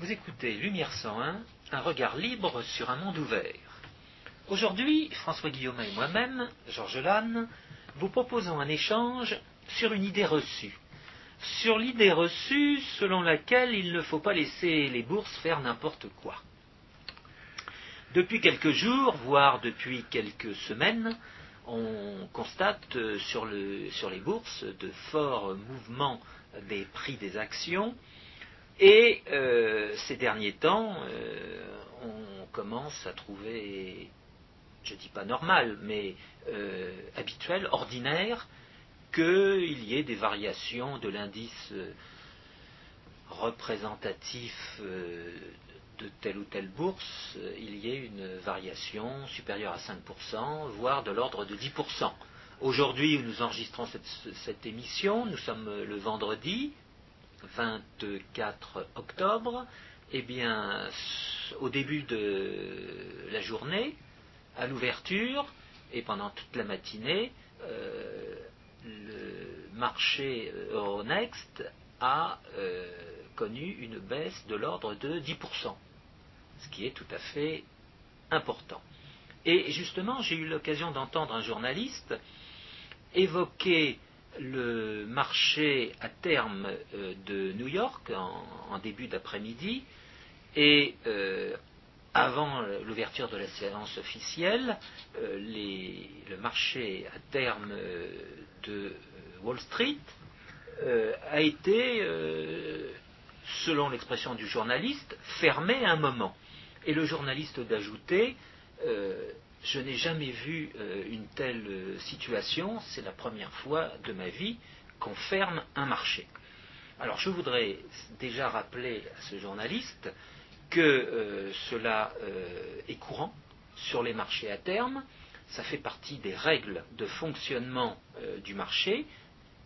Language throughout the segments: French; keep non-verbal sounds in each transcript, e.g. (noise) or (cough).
Vous écoutez Lumière 101, un regard libre sur un monde ouvert. Aujourd'hui, François Guillaume et moi-même, Georges Lannes, vous proposons un échange sur une idée reçue. Sur l'idée reçue selon laquelle il ne faut pas laisser les bourses faire n'importe quoi. Depuis quelques jours, voire depuis quelques semaines, on constate euh, sur, sur, les bourses de forts mouvements des prix des actions. Et euh, ces derniers temps, euh, on commence à trouver, je ne dis pas normal, mais habituel, ordinaire, qu'il y ait des variations de l'indice représentatif de telle ou telle bourse, euh, il y ait une variation supérieure à 5%, voire de l'ordre de 10%. Aujourd'hui, nous enregistrons cette, émission, nous sommes le vendredi 24 octobre, eh bien, au début de la journée, à l'ouverture, et pendant toute la matinée, euh, le marché Euronext a euh, connu une baisse de l'ordre de 10% ce qui est tout à fait important. Et justement, j'ai eu l'occasion d'entendre un journaliste évoquer le marché à terme euh, de New York en, début d'après-midi et euh, avant l'ouverture de la séance officielle, euh, le marché à terme de Wall Street a été, selon l'expression du journaliste, fermé un moment. Et le journaliste d'ajouter Je n'ai jamais vu euh, une telle euh, situation, c'est la première fois de ma vie qu'on ferme un marché. Alors je voudrais déjà rappeler à ce journaliste que cela est courant sur les marchés à terme, ça fait partie des règles de fonctionnement du marché,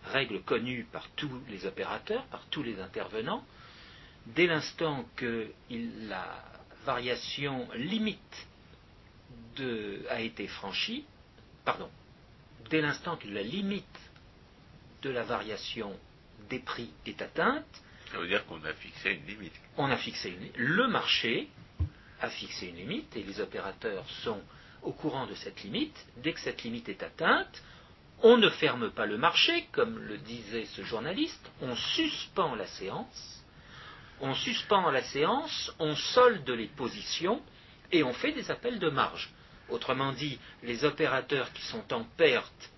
règles connues par tous les opérateurs, par tous les intervenants. Dès l'instant que la variation limite a été franchie, pardon, dès l'instant que la limite de la variation des prix est atteinte, ça veut dire qu'on a fixé une limite. On a fixé une Le marché a fixé une limite et les opérateurs sont au courant de cette limite. Dès que cette limite est atteinte, on ne ferme pas le marché, comme le disait ce journaliste, on suspend la séance on suspend la séance, on solde les positions et on fait des appels de marge. Autrement dit, les opérateurs qui sont en perte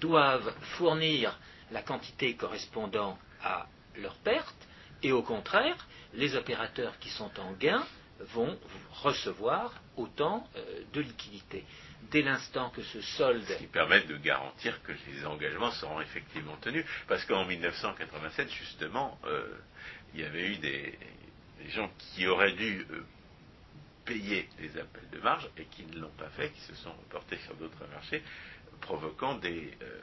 doivent fournir la quantité correspondant à leur perte, et au contraire, les opérateurs qui sont en gain vont recevoir autant euh, de liquidités. Dès l'instant que ce solde... Ce qui permet de garantir que les engagements seront effectivement tenus. Parce qu'en 1987, justement, euh, il y avait eu des, gens qui auraient dû euh, payer les appels de marge et qui ne l'ont pas fait, qui se sont reportés sur d'autres marchés, provoquant des, euh,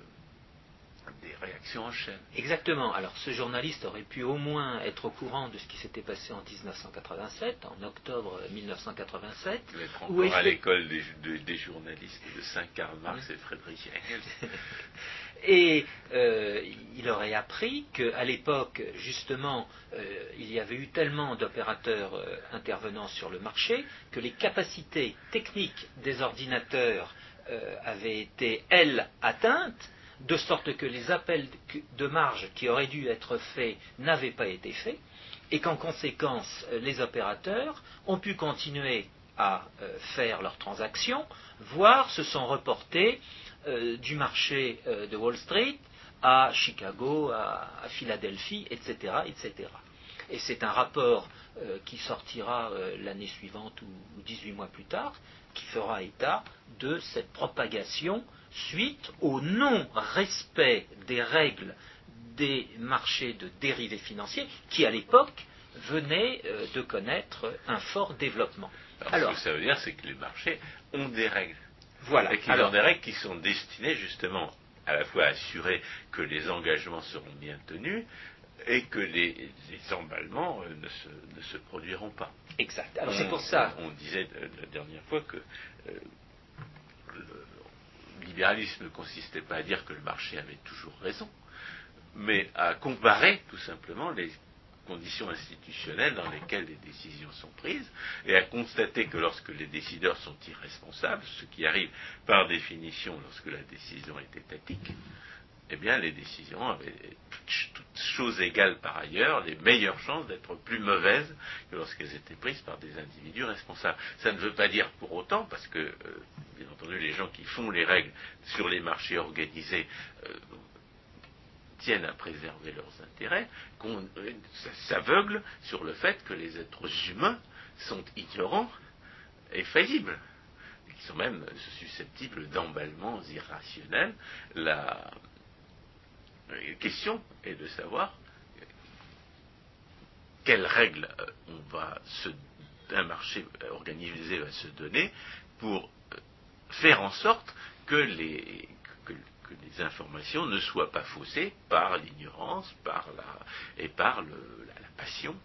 des réactions en chaîne. Exactement. Alors ce journaliste aurait pu au moins être au courant de ce qui s'était passé en 1987, en octobre 1987. Être encore à l'école des, journalistes de Saint-Karl Marx et Friedrich Engels. (laughs) Et euh, il aurait appris qu'à l'époque, justement, euh, il y avait eu tellement d'opérateurs euh, intervenant sur le marché que les capacités techniques des ordinateurs avaient été, elles, atteintes, de sorte que les appels de marge qui auraient dû être faits n'avaient pas été faits, et qu'en conséquence, les opérateurs ont pu continuer à faire leurs transactions, voire se sont reportés euh, du marché euh, de Wall Street à Chicago, à, Philadelphie, etc.. Et c'est un rapport euh, qui sortira l'année suivante ou, 18 mois plus tard, qui fera état de cette propagation suite au non-respect des règles des marchés de dérivés financiers qui, à l'époque, venaient de connaître un fort développement. Alors, ce que ça veut dire, c'est que les marchés ont des règles. Voilà. Et qu'ils ont des règles qui sont destinées justement à la fois à assurer que les engagements seront bien tenus et que les, emballements euh, ne, se, produiront pas. Exact. Alors c'est pour ça. On disait la dernière fois que euh, libéralisme ne consistait pas à dire que le marché avait toujours raison, mais à comparer tout simplement les conditions institutionnelles dans lesquelles les décisions sont prises et à constater que lorsque les décideurs sont irresponsables, ce qui arrive par définition lorsque la décision est étatique, eh bien les décisions avaient, toutes choses égales par ailleurs, les meilleures chances d'être plus mauvaises que lorsqu'elles étaient prises par des individus responsables. Ça ne veut pas dire pour autant, parce que, euh, bien entendu, les gens qui font les règles sur les marchés organisés euh, tiennent à préserver leurs intérêts, qu'on euh, s'aveugle sur le fait que les êtres humains sont ignorants et faillibles, qui sont même susceptibles d'emballements irrationnels. Question est de savoir quelles règles euh, on va se, un marché organisé va se donner pour euh, faire en sorte que les, que les informations ne soient pas faussées par l'ignorance par la, et par le, la, passion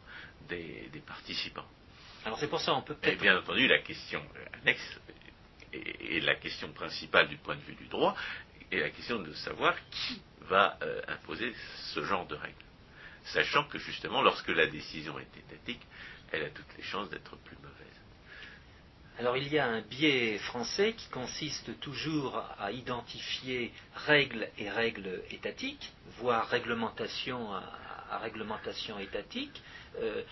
des, participants. Alors c'est pour ça on peut Et bien entendu, la question annexe et, la question principale du point de vue du droit est la question de savoir qui va euh, imposer ce genre de règles. Sachant que justement, lorsque la décision est étatique, elle a toutes les chances d'être plus mauvaise. Alors il y a un biais français qui consiste toujours à identifier règles et règles étatiques, voire réglementation à, réglementation étatique. Euh,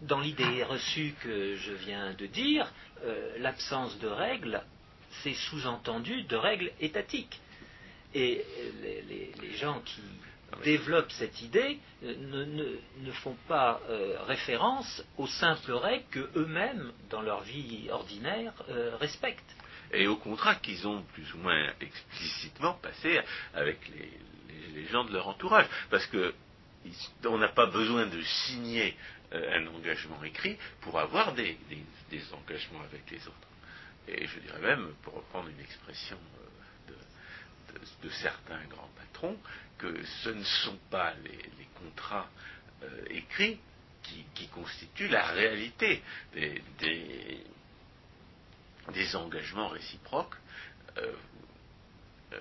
dans l'idée reçue que je viens de dire, euh, l'absence de règles, c'est sous-entendu de règles étatiques. Et les gens qui développent cette idée euh, ne, font pas euh, référence aux simples règles qu'eux-mêmes, dans leur vie ordinaire, euh, respectent. Et au contrat qu'ils ont plus ou moins explicitement passé avec les, gens de leur entourage. Parce que on n'a pas besoin de signer un engagement écrit pour avoir des, engagements avec les autres. Et je dirais même, pour reprendre une expression de certains grands patrons, que ce ne sont pas les, contrats euh, écrits qui, constituent la réalité des, engagements réciproques euh, euh,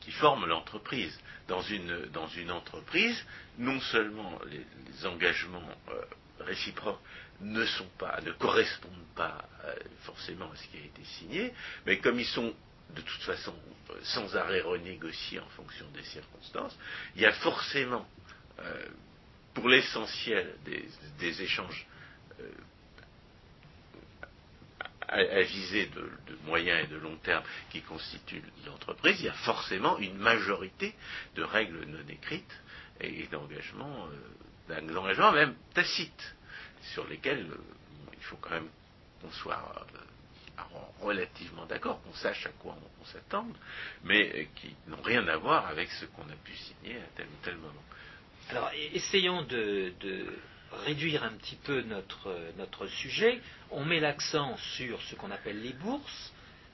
qui forment l'entreprise. Dans une, entreprise, non seulement les, engagements réciproques ne correspondent pas forcément à ce qui a été signé, mais comme ils sont de toute façon sans arrêt renégocier en fonction des circonstances, il y a forcément, euh, pour l'essentiel des, échanges euh, à, viser de, moyen et de long terme qui constituent l'entreprise, il y a forcément une majorité de règles non écrites et d'engagements, euh, d'engagements même tacites, sur lesquels il faut quand même qu'on soit relativement d'accord, qu'on sache à quoi on, s'attend, mais euh, qui n'ont rien à voir avec ce qu'on a pu signer à tel ou tel moment. Alors, essayons de, réduire un petit peu notre, notre sujet. On met l'accent sur ce qu'on appelle les bourses,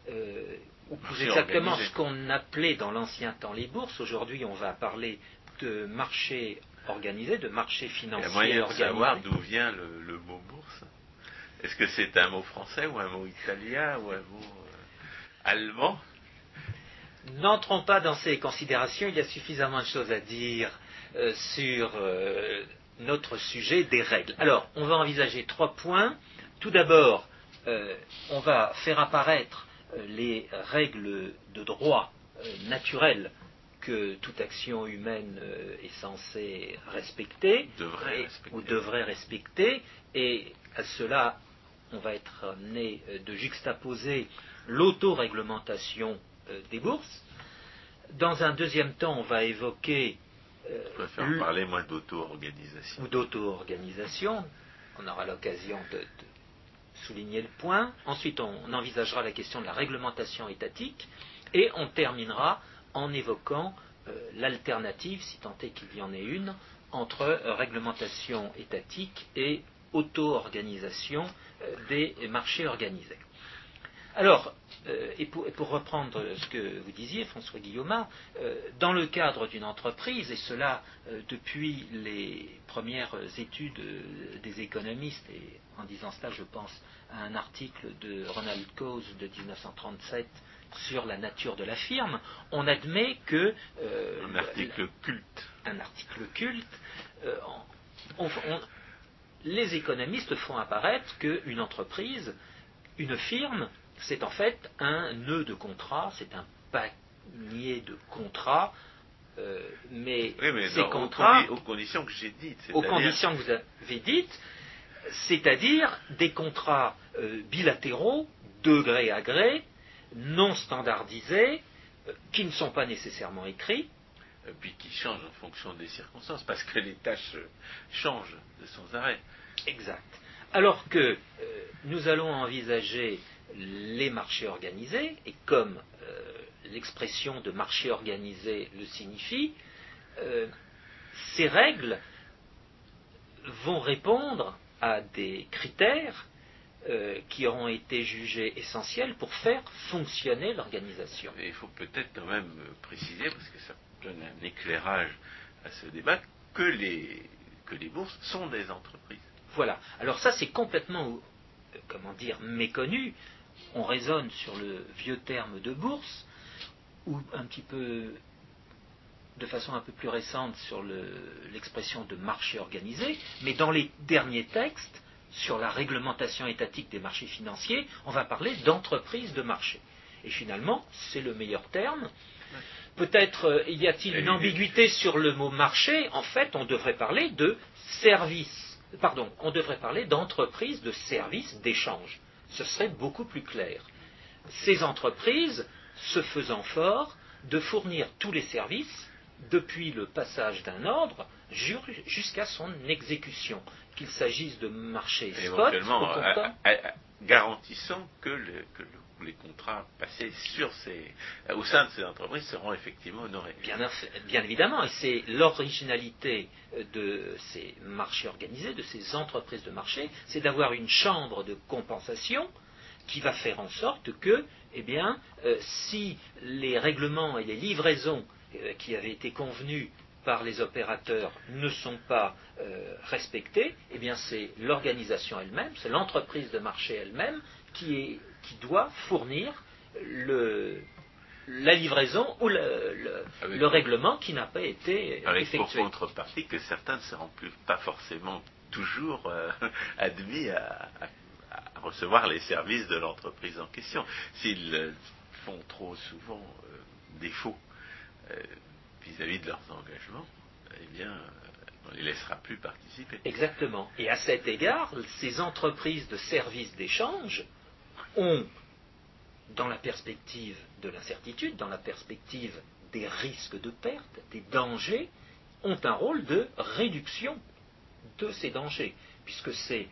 euh, ou plus exactement ce qu'on appelait dans l'ancien temps les bourses. Aujourd'hui, on va parler de marché organisé, de marché financier Il y a moyen de savoir d'où vient le mot bourse est-ce que c'est un mot français ou un mot italien ou un mot euh, allemand? N'entrons pas dans ces considérations, il y a suffisamment de choses à dire euh, sur euh, notre sujet des règles. Alors, on va envisager trois points. Tout d'abord, on va faire apparaître les règles de droit naturel que toute action humaine est censée respecter, ou devrait respecter, et à cela on va être amené euh, de juxtaposer l'autoréglementation euh, des bourses. Dans un deuxième temps, on va évoquer. Euh, je préfère parler moins d'auto-organisation. Ou d'auto-organisation. On aura l'occasion de, souligner le point. Ensuite, on, envisagera la question de la réglementation étatique. Et on terminera en évoquant l'alternative, si tant est qu'il y en ait une, entre réglementation étatique et auto-organisation euh, des marchés organisés. Alors, euh, et, pour, reprendre ce que vous disiez, François Guillaume, euh, dans le cadre d'une entreprise, et cela depuis les premières études des économistes, et en disant cela, je pense à un article de Ronald Coase de 1937 sur la nature de la firme, on admet que... un article culte. Un article culte les économistes font apparaître qu'une entreprise, une firme, c'est en fait un nœud de contrat, c'est un panier de contrats euh, mais, ces contrats, aux, conditions que j'ai dites, aux conditions que vous avez dites, c'est-à-dire des contrats euh, bilatéraux, de gré à gré, non standardisés, euh, qui ne sont pas nécessairement écrits. Puis qui changent en fonction des circonstances, parce que les tâches changent de sans arrêt. Exact. Alors que nous allons envisager les marchés organisés, et comme l'expression de marché organisé le signifie, euh, ces règles vont répondre à des critères euh, qui auront été jugés essentiels pour faire fonctionner l'organisation. il faut peut-être quand même préciser, parce que ça donne un éclairage à ce débat, que les, bourses sont des entreprises. Voilà. Alors ça, c'est complètement, euh, comment dire, méconnu. On raisonne sur le vieux terme de bourse, ou un petit peu de façon un peu plus récente sur l'expression de marché organisé, mais dans les derniers textes, sur la réglementation étatique des marchés financiers, on va parler d'entreprise de marché. Et finalement, c'est le meilleur terme. Peut-être euh, y a-t-il une ambiguïté sur le mot marché? En fait, on devrait parler de service. Pardon, on devrait parler d'entreprise de service d'échange. Ce serait beaucoup plus clair. Ces entreprises se faisant fort de fournir tous les services depuis le passage d'un ordre jusqu'à son exécution, qu'il s'agisse de marché spot ou garantissant que, les contrats passés ces, au sein de ces entreprises seront effectivement honorés. Bien, évidemment, et c'est l'originalité de ces marchés organisés, de ces entreprises de marché, c'est d'avoir une chambre de compensation qui va faire en sorte que eh bien, euh, si les règlements et les livraisons euh, qui avaient été convenus par les opérateurs ne sont pas euh, respectés, eh bien c'est l'organisation elle-même, c'est l'entreprise de marché elle-même qui, doit fournir la livraison ou le, règlement qui n'a pas été avec effectué. pour contrepartie que certains ne seront plus, pas forcément toujours (laughs) admis à, recevoir les services de l'entreprise en question. S'ils euh, font trop souvent euh, défaut euh, vis-à-vis de leurs engagements, eh bien, on ne les laissera plus participer. Exactement. Et à cet égard, ces entreprises de services d'échange ont, dans la perspective de l'incertitude, dans la perspective des risques de perte, des dangers, ont un rôle de réduction de ces dangers, puisque c'est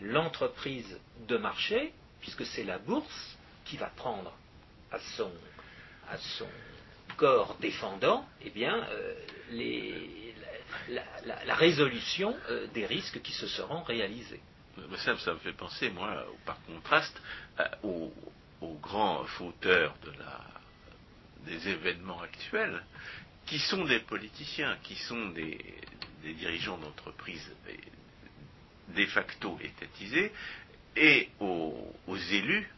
l'entreprise de marché, puisque c'est la bourse qui va prendre à son, corps défendant eh bien, euh, la, résolution euh, des risques qui se seront réalisés. Ça, me fait penser, moi, par contraste, aux, grands fauteurs des événements actuels, qui sont des politiciens, qui sont des, dirigeants d'entreprises de facto étatisés et aux, élus,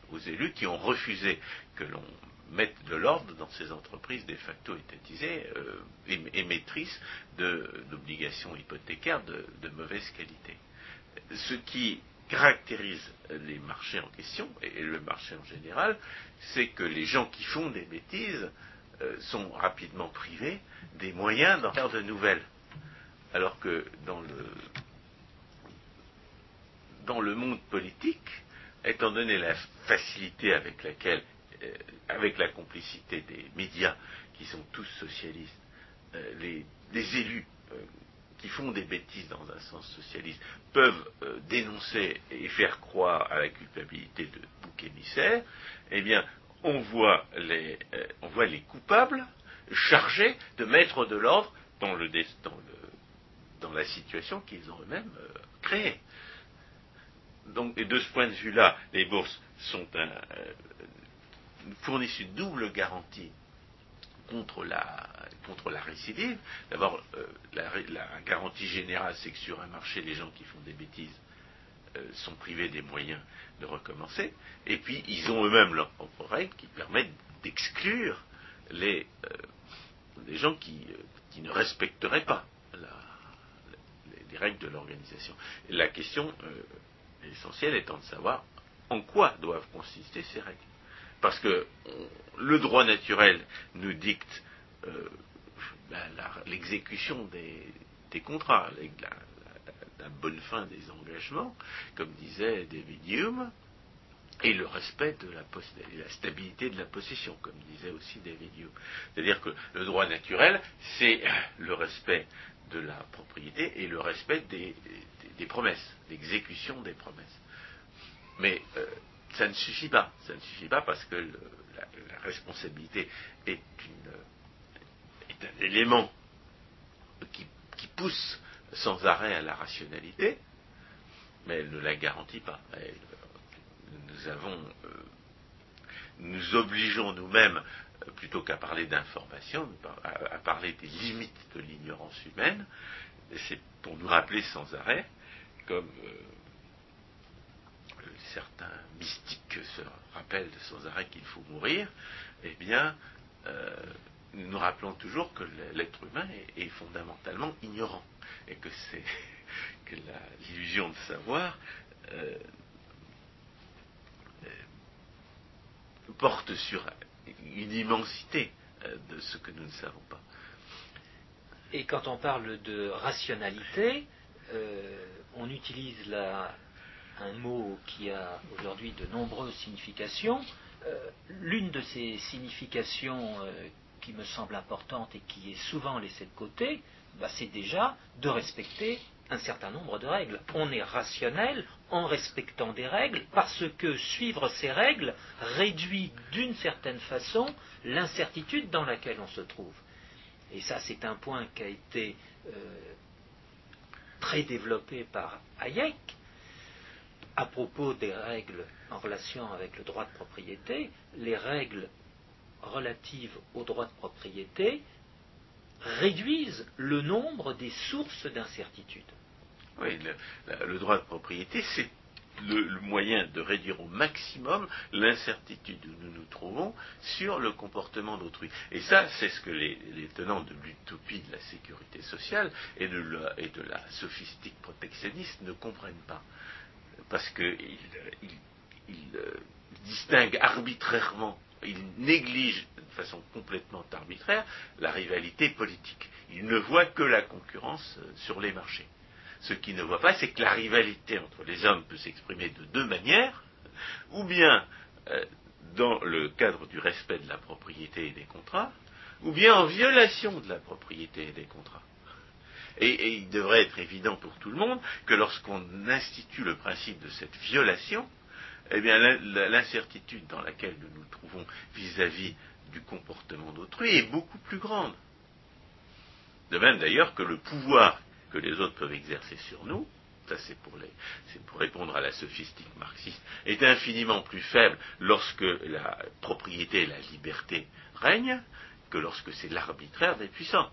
qui ont refusé que l'on mette de l'ordre dans ces entreprises de facto étatisées euh, émettrices d'obligations hypothécaires de, mauvaise qualité. Ce qui caractérise les marchés en question, et le marché en général, c'est que les gens qui font des bêtises euh, sont rapidement privés des moyens d'en faire de nouvelles. Alors que dans le, dans le monde politique, étant donné la facilité avec laquelle, euh, avec la complicité des médias qui sont tous socialistes, euh, les, élus qui font des bêtises dans un sens socialiste peuvent dénoncer et faire croire à la culpabilité de bouc émissaire, eh bien, on voit les, les coupables chargés de mettre de l'ordre dans, la situation qu'ils ont eux-mêmes créée. Donc, de ce point de vue-là, les bourses sont euh, fournissent une double garantie contre la, récidive. D'abord, euh, la, garantie générale, c'est que sur un marché, les gens qui font des bêtises euh, sont privés des moyens de recommencer. Et puis, ils ont eux-mêmes leurs propres règles qui permettent d'exclure les, les, gens qui, ne respecteraient pas les règles de l'organisation. La question euh, essentielle étant de savoir en quoi doivent consister ces règles. Parce que le droit naturel nous dicte euh, l'exécution des, contrats, la, bonne fin des engagements, comme disait David Hume, et le respect de la, la, stabilité de la possession, comme disait aussi David Hume. C'est-à-dire que le droit naturel, c'est le respect de la propriété et le respect des, promesses, l'exécution des promesses. Mais euh, ça ne suffit pas. Ça ne suffit pas parce que la, responsabilité est, un élément qui, pousse sans arrêt à la rationalité, mais elle ne la garantit pas. nous avons, euh, nous obligeons nous-mêmes, euh, plutôt qu'à parler d'information, à, parler des limites de l'ignorance humaine. C'est pour nous rappeler sans arrêt, comme euh, certains mystiques se rappellent sans arrêt qu'il faut mourir, eh bien, nous nous rappelons toujours que l'être humain est, fondamentalement ignorant et que (laughs) l'illusion de savoir euh, euh, porte sur une immensité euh, de ce que nous ne savons pas. Et quand on parle de rationalité, on utilise là un mot qui a aujourd'hui de nombreuses significations. L'une de ces significations qui me semble importante et qui est souvent laissée de côté, bah, c'est déjà de respecter un certain nombre de règles. On est rationnel en respectant des règles parce que suivre ces règles réduit d'une certaine façon l'incertitude dans laquelle on se trouve. Et ça, c'est un point qui a été euh, très développé par Hayek à propos des règles en relation avec le droit de propriété. Les règles relatives au droit de propriété réduisent le nombre des sources d'incertitude. Oui, le, droit de propriété, c'est le, moyen de réduire au maximum l'incertitude où nous nous trouvons sur le comportement d'autrui. Et ça, c'est ce que les, tenants de l'utopie de la sécurité sociale et de la, sophistique protectionniste ne comprennent pas. Parce qu'ils euh, distinguent arbitrairement il néglige de façon complètement arbitraire la rivalité politique. Il ne voit que la concurrence euh, sur les marchés. Ce qu'il ne voit pas, c'est que la rivalité entre les hommes peut s'exprimer de deux manières, ou bien euh, dans le cadre du respect de la propriété et des contrats, ou bien en violation de la propriété et des contrats. Et il devrait être évident pour tout le monde que lorsqu'on institue le principe de cette violation, eh l'incertitude dans laquelle nous nous trouvons vis-à-vis du comportement d'autrui est beaucoup plus grande. De même d'ailleurs que le pouvoir que les autres peuvent exercer sur nous, ça c'est pour, pour, répondre à la sophistique marxiste, est infiniment plus faible lorsque la propriété et la liberté règnent que lorsque c'est l'arbitraire des puissants.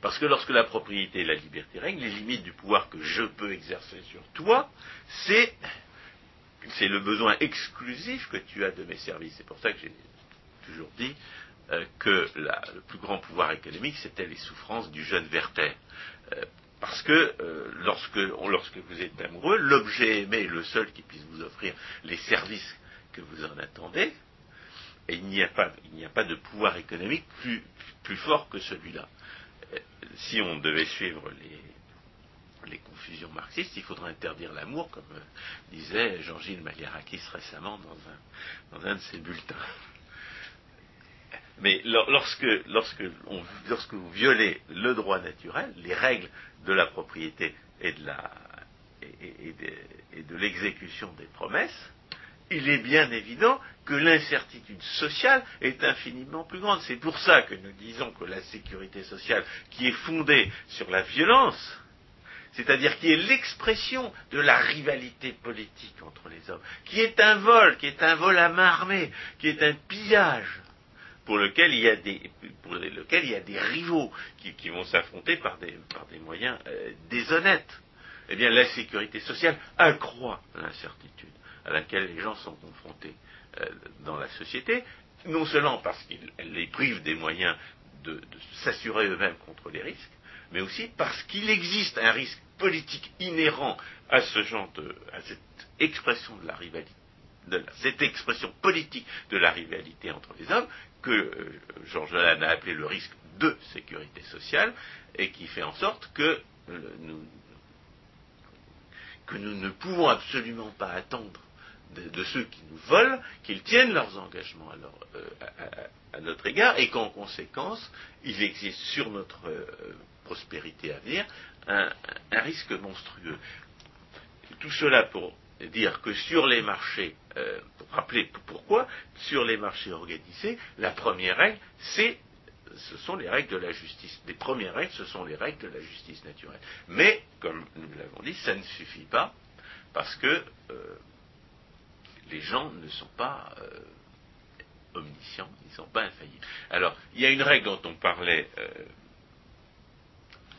Parce que lorsque la propriété et la liberté règnent, les limites du pouvoir que je peux exercer sur toi, c'est c'est le besoin exclusif que tu as de mes services. C'est pour ça que j'ai toujours dit euh, que le plus grand pouvoir économique, c'était les souffrances du jeune Werther. Euh, parce que euh, lorsque, lorsque, vous êtes amoureux, l'objet aimé est le seul qui puisse vous offrir les services que vous en attendez, et il n'y a, pas, a pas de pouvoir économique plus, plus fort que celui-là. Si on devait suivre les, confusions marxistes, il faudrait interdire l'amour, comme euh, disait Jean-Gilles Maliarakis récemment dans un, de ses bulletins. Mais lorsque, lorsque, lorsque, vous violez le droit naturel, les règles de la propriété et de l'exécution des promesses, il est bien évident que l'incertitude sociale est infiniment plus grande. C'est pour ça que nous disons que la sécurité sociale, qui est fondée sur la violence, c'est-à-dire qui est l'expression de la rivalité politique entre les hommes, qui est un vol, qui est un vol à main armée, qui est un pillage, pour lequel il y a des, rivaux qui, vont s'affronter par des, par des moyens euh, déshonnêtes. Eh bien, la sécurité sociale accroît l'incertitude à laquelle les gens sont confrontés euh, dans la société, non seulement parce qu'elle les prive des moyens de s'assurer eux-mêmes contre les risques, mais aussi parce qu'il existe un risque politique inhérent à ce genre de, à cette expression de la rivalité, cette expression politique de la rivalité entre les hommes, que euh, Georges Lannes a appelé le risque de sécurité sociale, et qui fait en sorte que euh, nous, que nous ne pouvons absolument pas attendre de, ceux qui nous volent qu'ils tiennent leurs engagements à, euh, notre égard et qu'en conséquence, il existe sur notre prospérité à venir un, risque monstrueux. Tout cela pour dire que sur les marchés, euh, pour rappeler pourquoi, sur les marchés organisés, la première règle, c'est ce sont les règles de la justice. Les premières règles, ce sont les règles de la justice naturelle. Mais, comme nous l'avons dit, ça ne suffit pas parce que euh, les gens ne sont pas euh, omniscients, ils ne sont pas infaillibles. Alors, il y a une règle dont on parlait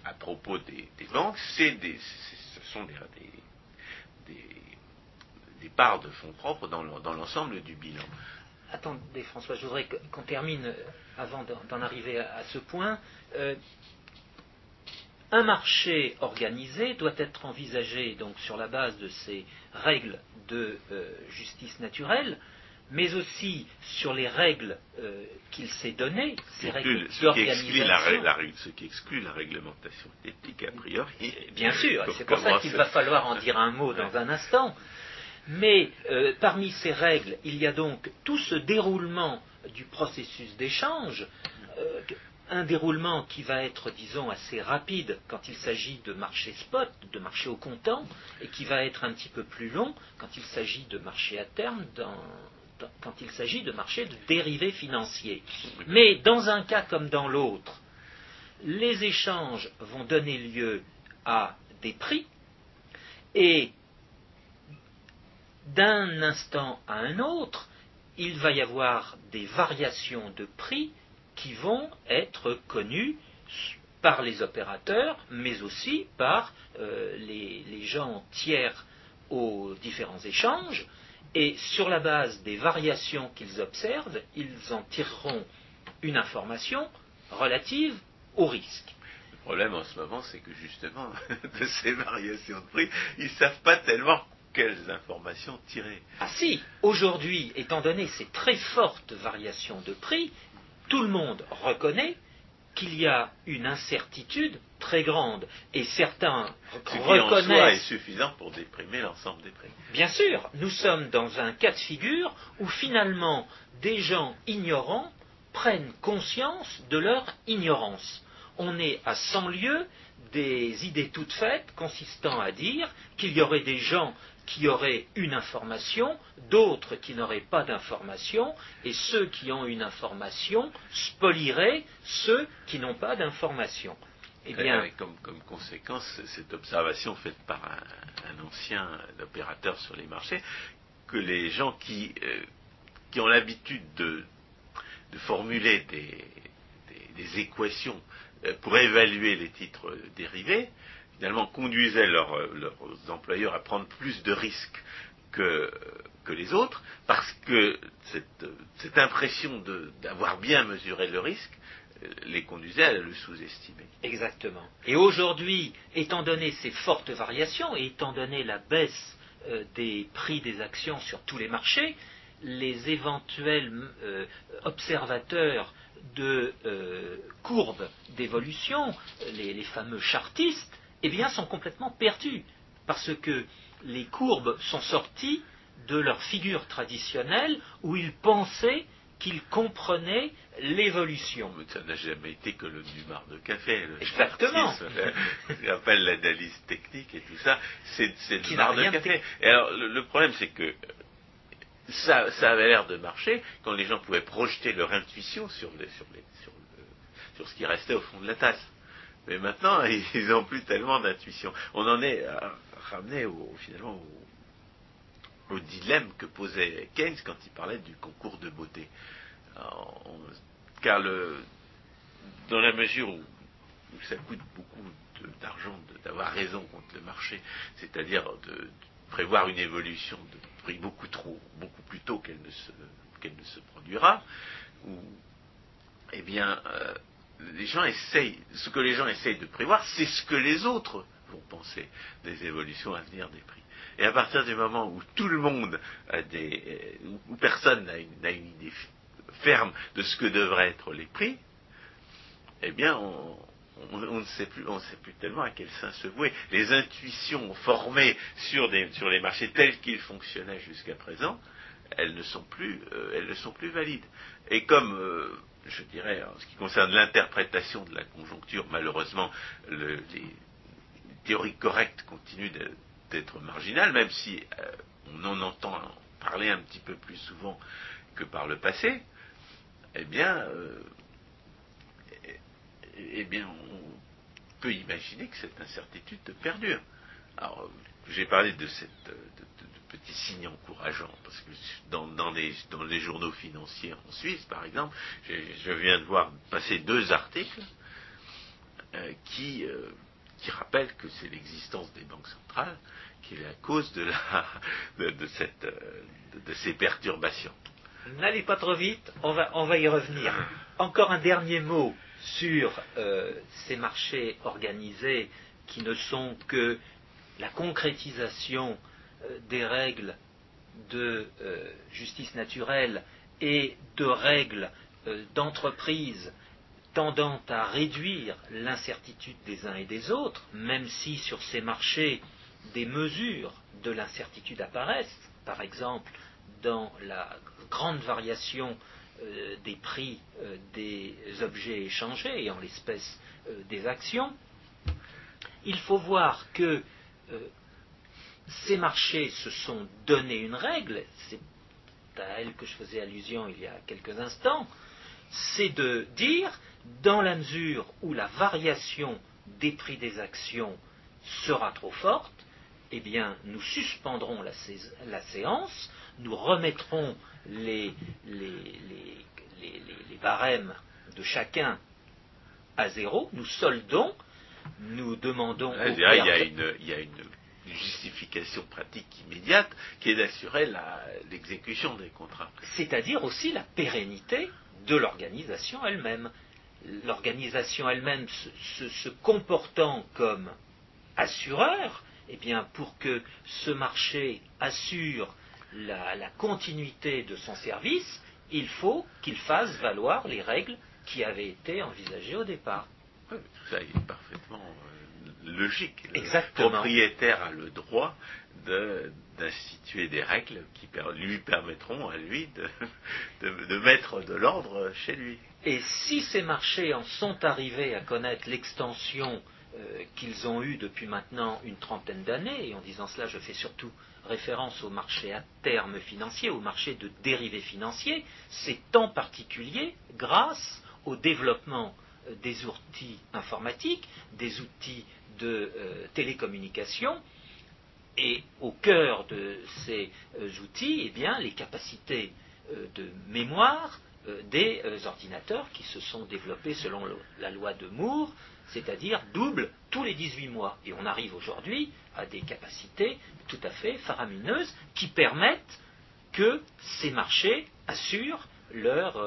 à propos des, banques, ce sont des, parts de fonds propres dans l'ensemble du bilan. Attendez François, je voudrais qu'on termine euh, avant d'en arriver à, ce point. Euh, un marché organisé doit être envisagé donc sur la base de ces règles de euh, justice naturelle, mais aussi sur les règles euh, qu'il s'est données, ces règles d'organisation. Ce qui exclut la réglementation éthique a priori. Bien sûr, c'est pour ça qu'il va falloir en dire un mot dans un instant. Mais euh, parmi ces règles, il y a donc tout ce déroulement du processus d'échange, un déroulement qui va être, disons, assez rapide quand il s'agit de marché spot, de marché au comptant, et qui va être un petit peu plus long quand il s'agit de marché à terme quand il s'agit de marchés de dérivés financiers. Mais dans un cas comme dans l'autre, les échanges vont donner lieu à des prix et d'un instant à un autre, il va y avoir des variations de prix qui vont être connues par les opérateurs, mais aussi par euh, les gens tiers aux différents échanges, et sur la base des variations qu'ils observent, ils en tireront une information relative au risque. Le problème en ce moment, c'est que justement, (laughs) de ces variations de prix, ils ne savent pas tellement quelles informations tirer. Ah si, aujourd'hui, étant donné ces très fortes variations de prix, tout le monde reconnaît qu'il y a une incertitude très grande. Et certains Ce reconnaissent. est suffisant pour déprimer l'ensemble des prix. Bien sûr, nous sommes dans un cas de figure où finalement des gens ignorants prennent conscience de leur ignorance. On est à 100 lieues des idées toutes faites consistant à dire qu'il y aurait des gens qui auraient une information, d'autres qui n'auraient pas d'information, et ceux qui ont une information spolieraient ceux qui n'ont pas d'information. Eh bien, avec comme, conséquence cette observation faite par un, ancien opérateur sur les marchés, que les gens qui, euh, ont l'habitude de, formuler des, équations euh, pour évaluer les titres dérivés, finalement conduisaient leurs employeurs à prendre plus de risques que, les autres, parce que cette, impression d'avoir bien mesuré le risque euh, les conduisait à le sous-estimer. Exactement. Et aujourd'hui, étant donné ces fortes variations et étant donné la baisse euh, des prix des actions sur tous les marchés, les éventuels euh, observateurs de courbes d'évolution, les fameux chartistes, eh bien, sont complètement perdus, parce que les courbes sont sorties de leur figure traditionnelle où ils pensaient qu'ils comprenaient l'évolution. Ça n'a jamais été que le numar de café. Exactement. Je rappelle l'analyse technique et tout ça, c'est le numar de café. Et alors, le, problème, c'est que ça, ça avait l'air de marcher quand les gens pouvaient projeter leur intuition sur, les, sur, les, sur, le, sur ce qui restait au fond de la tasse. Mais maintenant, (laughs) ils n'ont plus tellement d'intuition. On en est ramené au, finalement au, dilemme que posait Keynes quand il parlait du concours de beauté. car dans la mesure où, ça coûte beaucoup d'argent d'avoir raison contre le marché, c'est-à-dire de, prévoir une évolution de prix beaucoup trop, beaucoup plus tôt qu'elle ne se, qu'elle ne se produira, ou, eh bien, euh, les gens essayent, ce que les gens essayent de prévoir, c'est ce que les autres vont penser des évolutions à venir des prix. Et à partir du moment où tout le monde a des, euh, où personne n'a une, idée ferme de ce que devraient être les prix, eh bien, on, ne sait plus, on sait plus tellement à quel sein se vouer. Les intuitions formées sur, sur les marchés tels qu'ils fonctionnaient jusqu'à présent, elles ne sont plus, euh, elles ne sont plus valides. Et comme euh, je dirais, en ce qui concerne l'interprétation de la conjoncture, malheureusement, les théories correctes continuent d'être marginales, même si euh, on en entend parler un petit peu plus souvent que par le passé, eh bien, euh, eh, bien, on peut imaginer que cette incertitude perdure. Alors, j'ai parlé de cette, petit signe encourageant, parce que dans, les, dans les journaux financiers en Suisse, par exemple, je viens de voir passer deux articles euh, qui, euh, qui rappellent que c'est l'existence des banques centrales qui est la cause de, la, de, cette, euh, de, ces perturbations. N'allez pas trop vite, on va, on va y revenir. Encore un dernier mot sur ces marchés organisés qui ne sont que la concrétisation des règles de euh, justice naturelle et de règles euh, d'entreprise tendant à réduire l'incertitude des uns et des autres, même si sur ces marchés des mesures de l'incertitude apparaissent, par exemple dans la grande variation des prix des objets échangés et en l'espèce des actions, il faut voir que ces marchés se sont donné une règle, c'est à elle que je faisais allusion il y a quelques instants, c'est de dire, dans la mesure où la variation des prix des actions sera trop forte, eh bien, nous suspendrons la, séance, nous remettrons les, barèmes de chacun à zéro, nous soldons, nous demandons. il y a une justification pratique immédiate qui est d'assurer l'exécution des contrats. C'est-à-dire aussi la pérennité de l'organisation elle-même. L'organisation elle-même se, comportant comme assureur, eh bien, pour que ce marché assure la, la continuité de son service, il faut qu'il fasse valoir les règles qui avaient été envisagées au départ. ça est parfaitement euh, logique. Le propriétaire a le droit d'instituer des règles qui lui permettront à lui de, mettre de l'ordre chez lui. Et si ces marchés en sont arrivés à connaître l'extension euh, qu'ils ont eue depuis maintenant une trentaine d'années, et en disant cela, je fais surtout référence au marché à terme financier, au marché de dérivés financiers, c'est en particulier grâce au développement euh, des outils informatiques, des outils de euh, télécommunications et au cœur de ces euh, outils, eh bien, les capacités euh, de mémoire des ordinateurs qui se sont développés selon la loi de Moore, c'est-à-dire double tous les 18 mois. Et on arrive aujourd'hui à des capacités tout à fait faramineuses qui permettent que ces marchés assurent leur,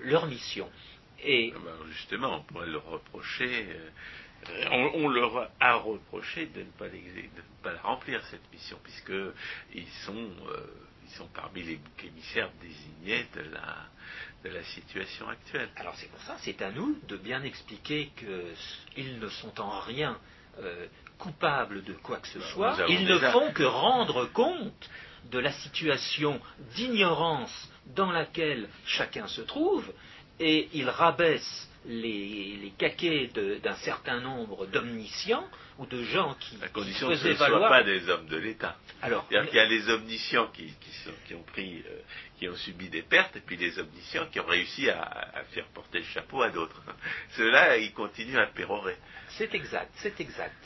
leur mission. Et ah ben, justement, on pourrait leur reprocher euh, on, leur a reproché de ne, pas la remplir, cette mission, puisqu'ils sont, euh, ils sont parmi les boucs émissaires désignés de la, de la situation actuelle. Alors c'est pour ça, c'est à nous de bien expliquer qu'ils ne sont en rien euh, coupables de quoi que ce soit. Ils ne font que rendre compte de la situation d'ignorance dans laquelle chacun se trouve, et ils rabaissent les, les caquets d'un certain nombre d'omniscients ou de gens qui, à condition que ce ne soient pas des hommes de l'État. Alors, il y a les omniscients qui, qui, ont pris, euh, qui ont subi des pertes, et puis les omniscients qui ont réussi à, faire porter le chapeau à d'autres. (laughs) Ceux-là, ils continuent à pérorer. C'est exact, c'est exact.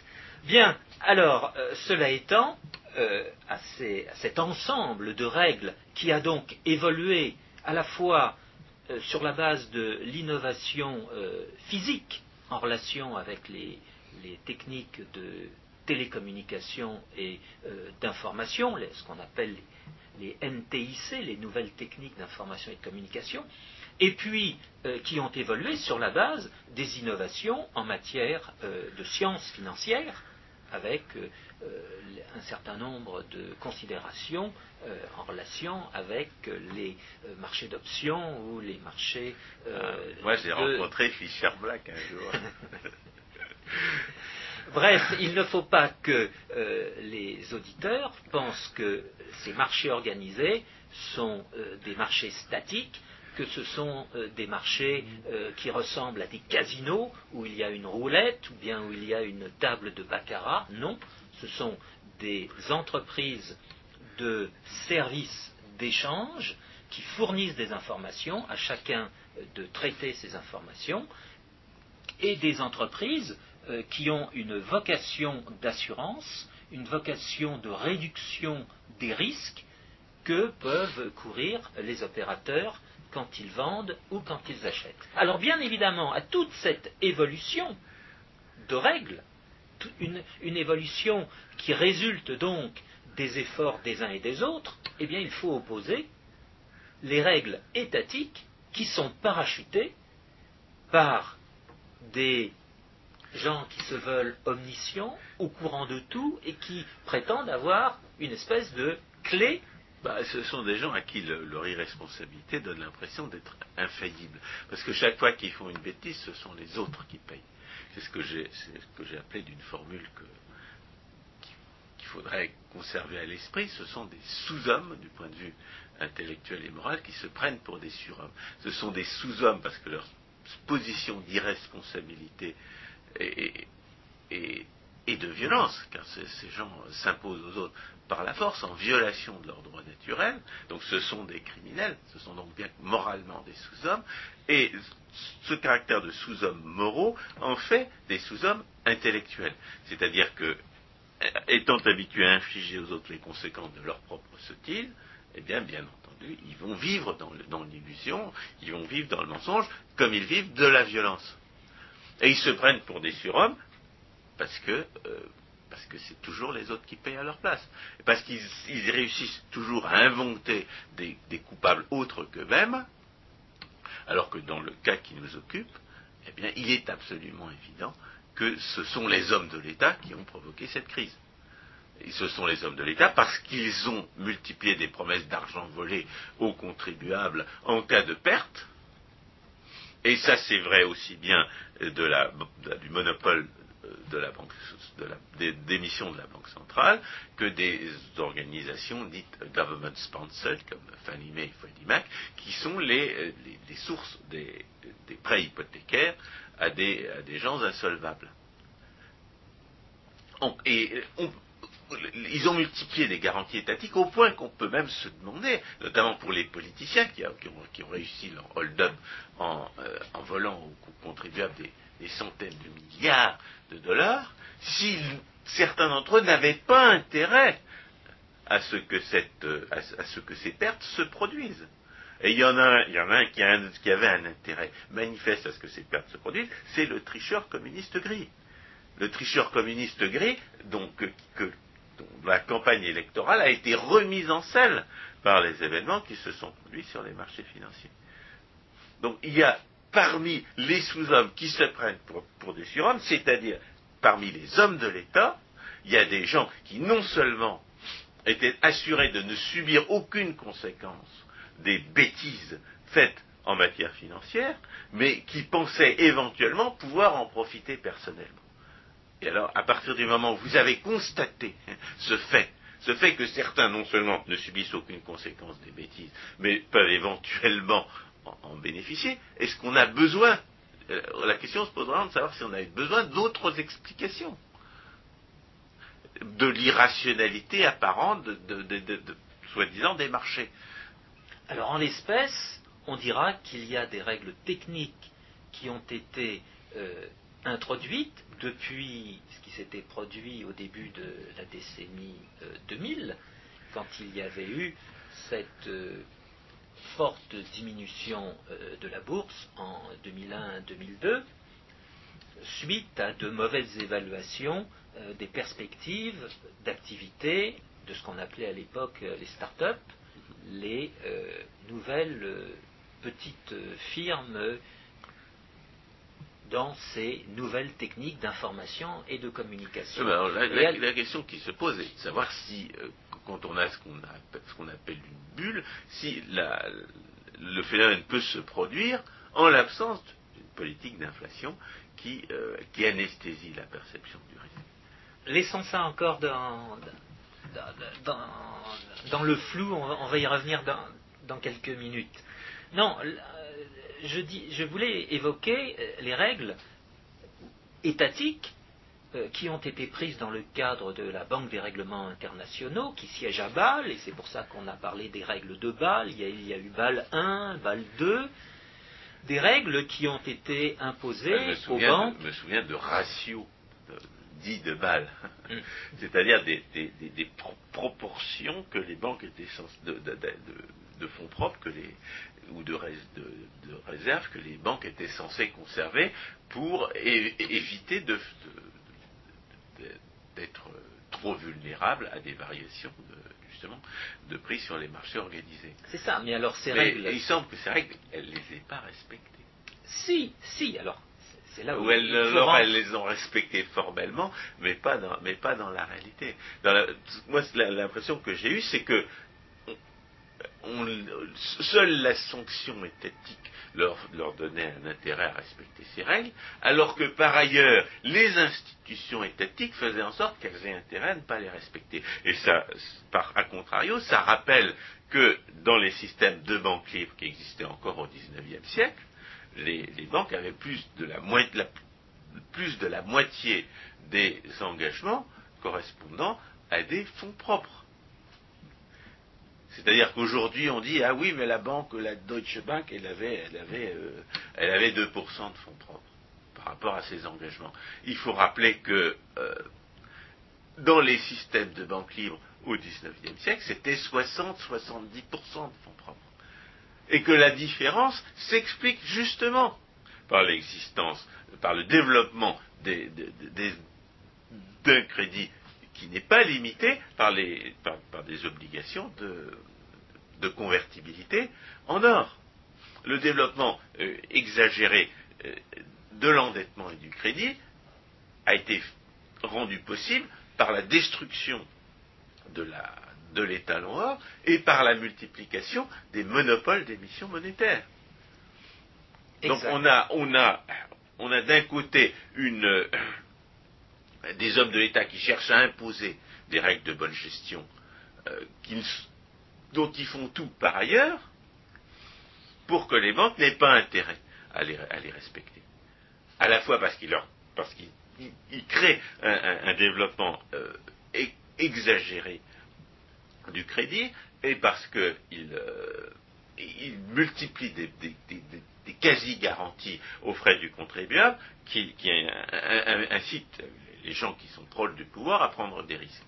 Bien, alors, euh, cela étant, euh, à, à, cet ensemble de règles qui a donc évolué à la fois euh, sur la base de l'innovation euh, physique en relation avec les, techniques de télécommunication et euh, d'information, ce qu'on appelle les, NTIC, les nouvelles techniques d'information et de communication, et puis qui ont évolué sur la base des innovations en matière de sciences financières, avec euh, un certain nombre de considérations en relation avec les marchés d'options ou les marchés. Ah, moi, j'ai rencontré Fischer Black un jour. (laughs) Bref, il ne faut pas que les auditeurs pensent que ces marchés organisés sont des marchés statiques que ce sont euh, des marchés euh, qui ressemblent à des casinos où il y a une roulette ou bien où il y a une table de baccarat. Non, ce sont des entreprises de services d'échange qui fournissent des informations à chacun euh, de traiter ces informations et des entreprises qui ont une vocation d'assurance, une vocation de réduction des risques que peuvent courir les opérateurs quand ils vendent ou quand ils achètent. Alors bien évidemment, à toute cette évolution de règles, une, évolution qui résulte donc des efforts des uns et des autres, eh bien il faut opposer les règles étatiques qui sont parachutées par des gens qui se veulent omniscients, au courant de tout, et qui prétendent avoir une espèce de clé bah, ce sont des gens à qui leur irresponsabilité donne l'impression d'être infaillible. Parce que chaque fois qu'ils font une bêtise, ce sont les autres qui payent. C'est ce que j'ai, appelé d'une formule qu'il faudrait conserver à l'esprit. Ce sont des sous-hommes du point de vue intellectuel et moral qui se prennent pour des surhommes. Ce sont des sous-hommes parce que leur position d'irresponsabilité est, et de violence, car ces gens s'imposent aux autres par la force, en violation de leurs droits naturels. Donc ce sont des criminels, ce sont donc bien moralement des sous-hommes, et ce caractère de sous-hommes moraux en fait des sous-hommes intellectuels. C'est-à-dire que, étant habitués à infliger aux autres les conséquences de leur propre sottise, eh bien, bien entendu, ils vont vivre dans l'illusion, ils vont vivre dans le mensonge, comme ils vivent de la violence. Et ils se prennent pour des surhommes parce que euh, parce que c'est toujours les autres qui payent à leur place. parce qu'ils réussissent toujours à inventer des, coupables autres qu'eux-mêmes, alors que dans le cas qui nous occupe, eh bien, il est absolument évident que ce sont les hommes de l'État qui ont provoqué cette crise. Ce sont les hommes de l'État parce qu'ils ont multiplié des promesses d'argent volé aux contribuables en cas de perte. Et ça, c'est vrai aussi bien du monopole de la banque, de la, des, de la Banque centrale que des organisations dites government sponsored comme Fannie Mae et Freddie Mac, qui sont les, les, sources des, prêts hypothécaires à des, à des gens insolvables. et ils ont multiplié les garanties étatiques au point qu'on peut même se demander, notamment pour les politiciens qui, ont, réussi leur hold-up en, euh, en, volant aux contribuables des, des centaines de milliards de dollars si certains d'entre eux n'avaient pas intérêt à ce, que cette, à, ce que ces pertes se produisent. Et il y en a un, il y en a qui, avait un intérêt manifeste à ce que ces pertes se produisent, c'est le tricheur communiste gris. Le tricheur communiste gris, donc, que, dont la campagne électorale a été remise en selle par les événements qui se sont produits sur les marchés financiers. Donc il y a parmi les sous-hommes qui se prennent pour, des surhommes, c'est-à-dire parmi les hommes de l'État, il y a des gens qui non seulement étaient assurés de ne subir aucune conséquence des bêtises faites en matière financière, mais qui pensaient éventuellement pouvoir en profiter personnellement. Et alors, à partir du moment où vous avez constaté ce fait, ce fait que certains non seulement ne subissent aucune conséquence des bêtises, mais peuvent éventuellement en, bénéficier Est-ce qu'on a besoin euh, La question se posera de savoir si on a besoin d'autres explications de l'irrationalité apparente de, soi-disant des marchés. Alors en l'espèce, on dira qu'il y a des règles techniques qui ont été euh, introduites depuis ce qui s'était produit au début de la décennie 2000, euh, quand il y avait eu cette forte diminution euh, de la bourse en 2001-2002 suite à de mauvaises évaluations euh, des perspectives d'activité de ce qu'on appelait à l'époque euh, les start-up, les nouvelles petite firme dans ces nouvelles techniques d'information et de communication. Alors, la, question qui se pose est de savoir si, quand on a ce qu'on appelle une bulle, si le phénomène peut se produire en l'absence d'une politique d'inflation qui, qui anesthésie la perception du risque laissons ça encore dans, le flou, on va, y revenir dans, quelques minutes. Non, euh, je, voulais évoquer euh, les règles étatiques euh, qui ont été prises dans le cadre de la Banque des règlements internationaux, qui siège à Bâle, et c'est pour ça qu'on a parlé des règles de Bâle. Il y a, il y a eu Bâle 1, Bâle 2, des règles qui ont été imposées aux banques. Je me souviens de ratios dit de balles, mm. (laughs) c'est-à-dire des, proportions que les banques étaient de, de, fonds propres que les, ou de, de, réserves que les banques étaient censées conserver pour éviter d'être trop vulnérables à des variations justement de prix sur les marchés organisés. C'est ça, mais alors ces règles. Il semble que ces règles, elles ne les aient pas respectées. Si, si, alors où, elles, les ont respectées formellement, mais pas dans, mais pas dans la réalité. moi, l'impression que j'ai eue, c'est que seule la sanction étatique leur, donnait un intérêt à respecter ces règles, alors que par ailleurs, les institutions étatiques faisaient en sorte qu'elles aient intérêt à ne pas les respecter. Et ça, par, à contrario, ça rappelle que dans les systèmes de banque libre qui existaient encore au XIXe siècle, les, banques avaient plus de la moitié des engagements correspondant à des fonds propres. C'est-à-dire qu'aujourd'hui, on dit ah oui, mais la banque, la Deutsche Bank, elle avait, elle avait, euh, elle avait 2% de fonds propres par rapport à ses engagements. Il faut rappeler que euh, dans les systèmes de banque libre au XIXe siècle, c'était 60-70% de fonds propres et que la différence s'explique justement par l'existence, par le développement d'un crédit qui n'est pas limité par, des obligations de, convertibilité en or. Le développement euh, exagéré euh, de l'endettement et du crédit a été rendu possible par la destruction de la, de noir et par la multiplication des monopoles d'émissions monétaires. Donc on a, on a, on a d'un côté une, des hommes de l'État qui cherchent à imposer des règles de bonne gestion euh, dont ils font tout par ailleurs pour que les banques n'aient pas intérêt à les, respecter. À la fois parce qu'ils créent un, développement euh, exagéré du crédit et parce qu'il euh, il multiplie des, quasi-garanties aux frais du contribuable qui, incitent les gens qui sont proches du pouvoir à prendre des risques.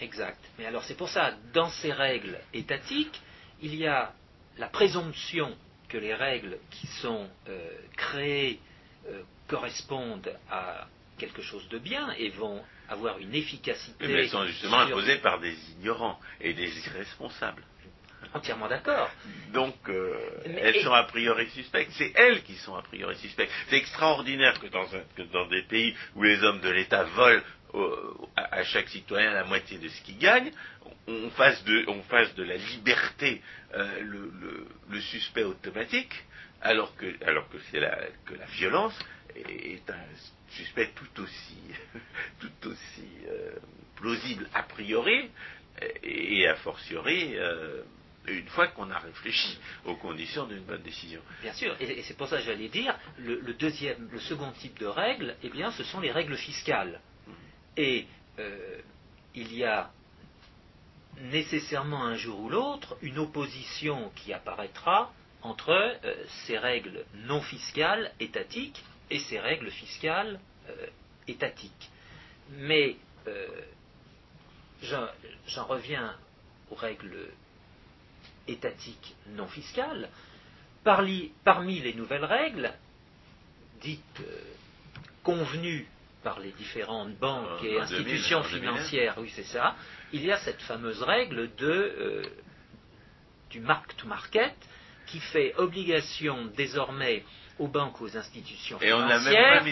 Exact. Mais alors c'est pour ça, dans ces règles étatiques, il y a la présomption que les règles qui sont euh, créées euh, correspondent à quelque chose de bien et vont avoir une efficacité. Mais elles sont justement imposées par des ignorants et des irresponsables. Entièrement d'accord. Donc, euh, elles sont a priori suspectes. C'est elles qui sont a priori suspectes. C'est extraordinaire que dans, dans, des pays où les hommes de l'État volent à, chaque citoyen la moitié de ce qu'il gagne, on fasse de, on fasse de la liberté euh, le, le, suspect automatique, alors que, alors que, c'est la, que la violence est un suspect tout aussi, (laughs) tout aussi euh, plausible a priori et a fortiori euh, une fois qu'on a réfléchi aux conditions d'une bonne décision. Bien sûr, et, c'est pour ça que j'allais dire, le, deuxième, le second type de règles, eh bien, ce sont les règles fiscales. Et euh, il y a nécessairement un jour ou l'autre une opposition qui apparaîtra entre ces règles non fiscales, étatiques, et ces règles fiscales euh, étatiques. Mais euh, j'en reviens aux règles étatiques non fiscales. parmi les nouvelles règles, dites euh, convenues par les différentes banques et institutions financières, oui c'est ça, il y a cette fameuse règle de, du mark to market qui fait obligation désormais aux banques, aux institutions Et financières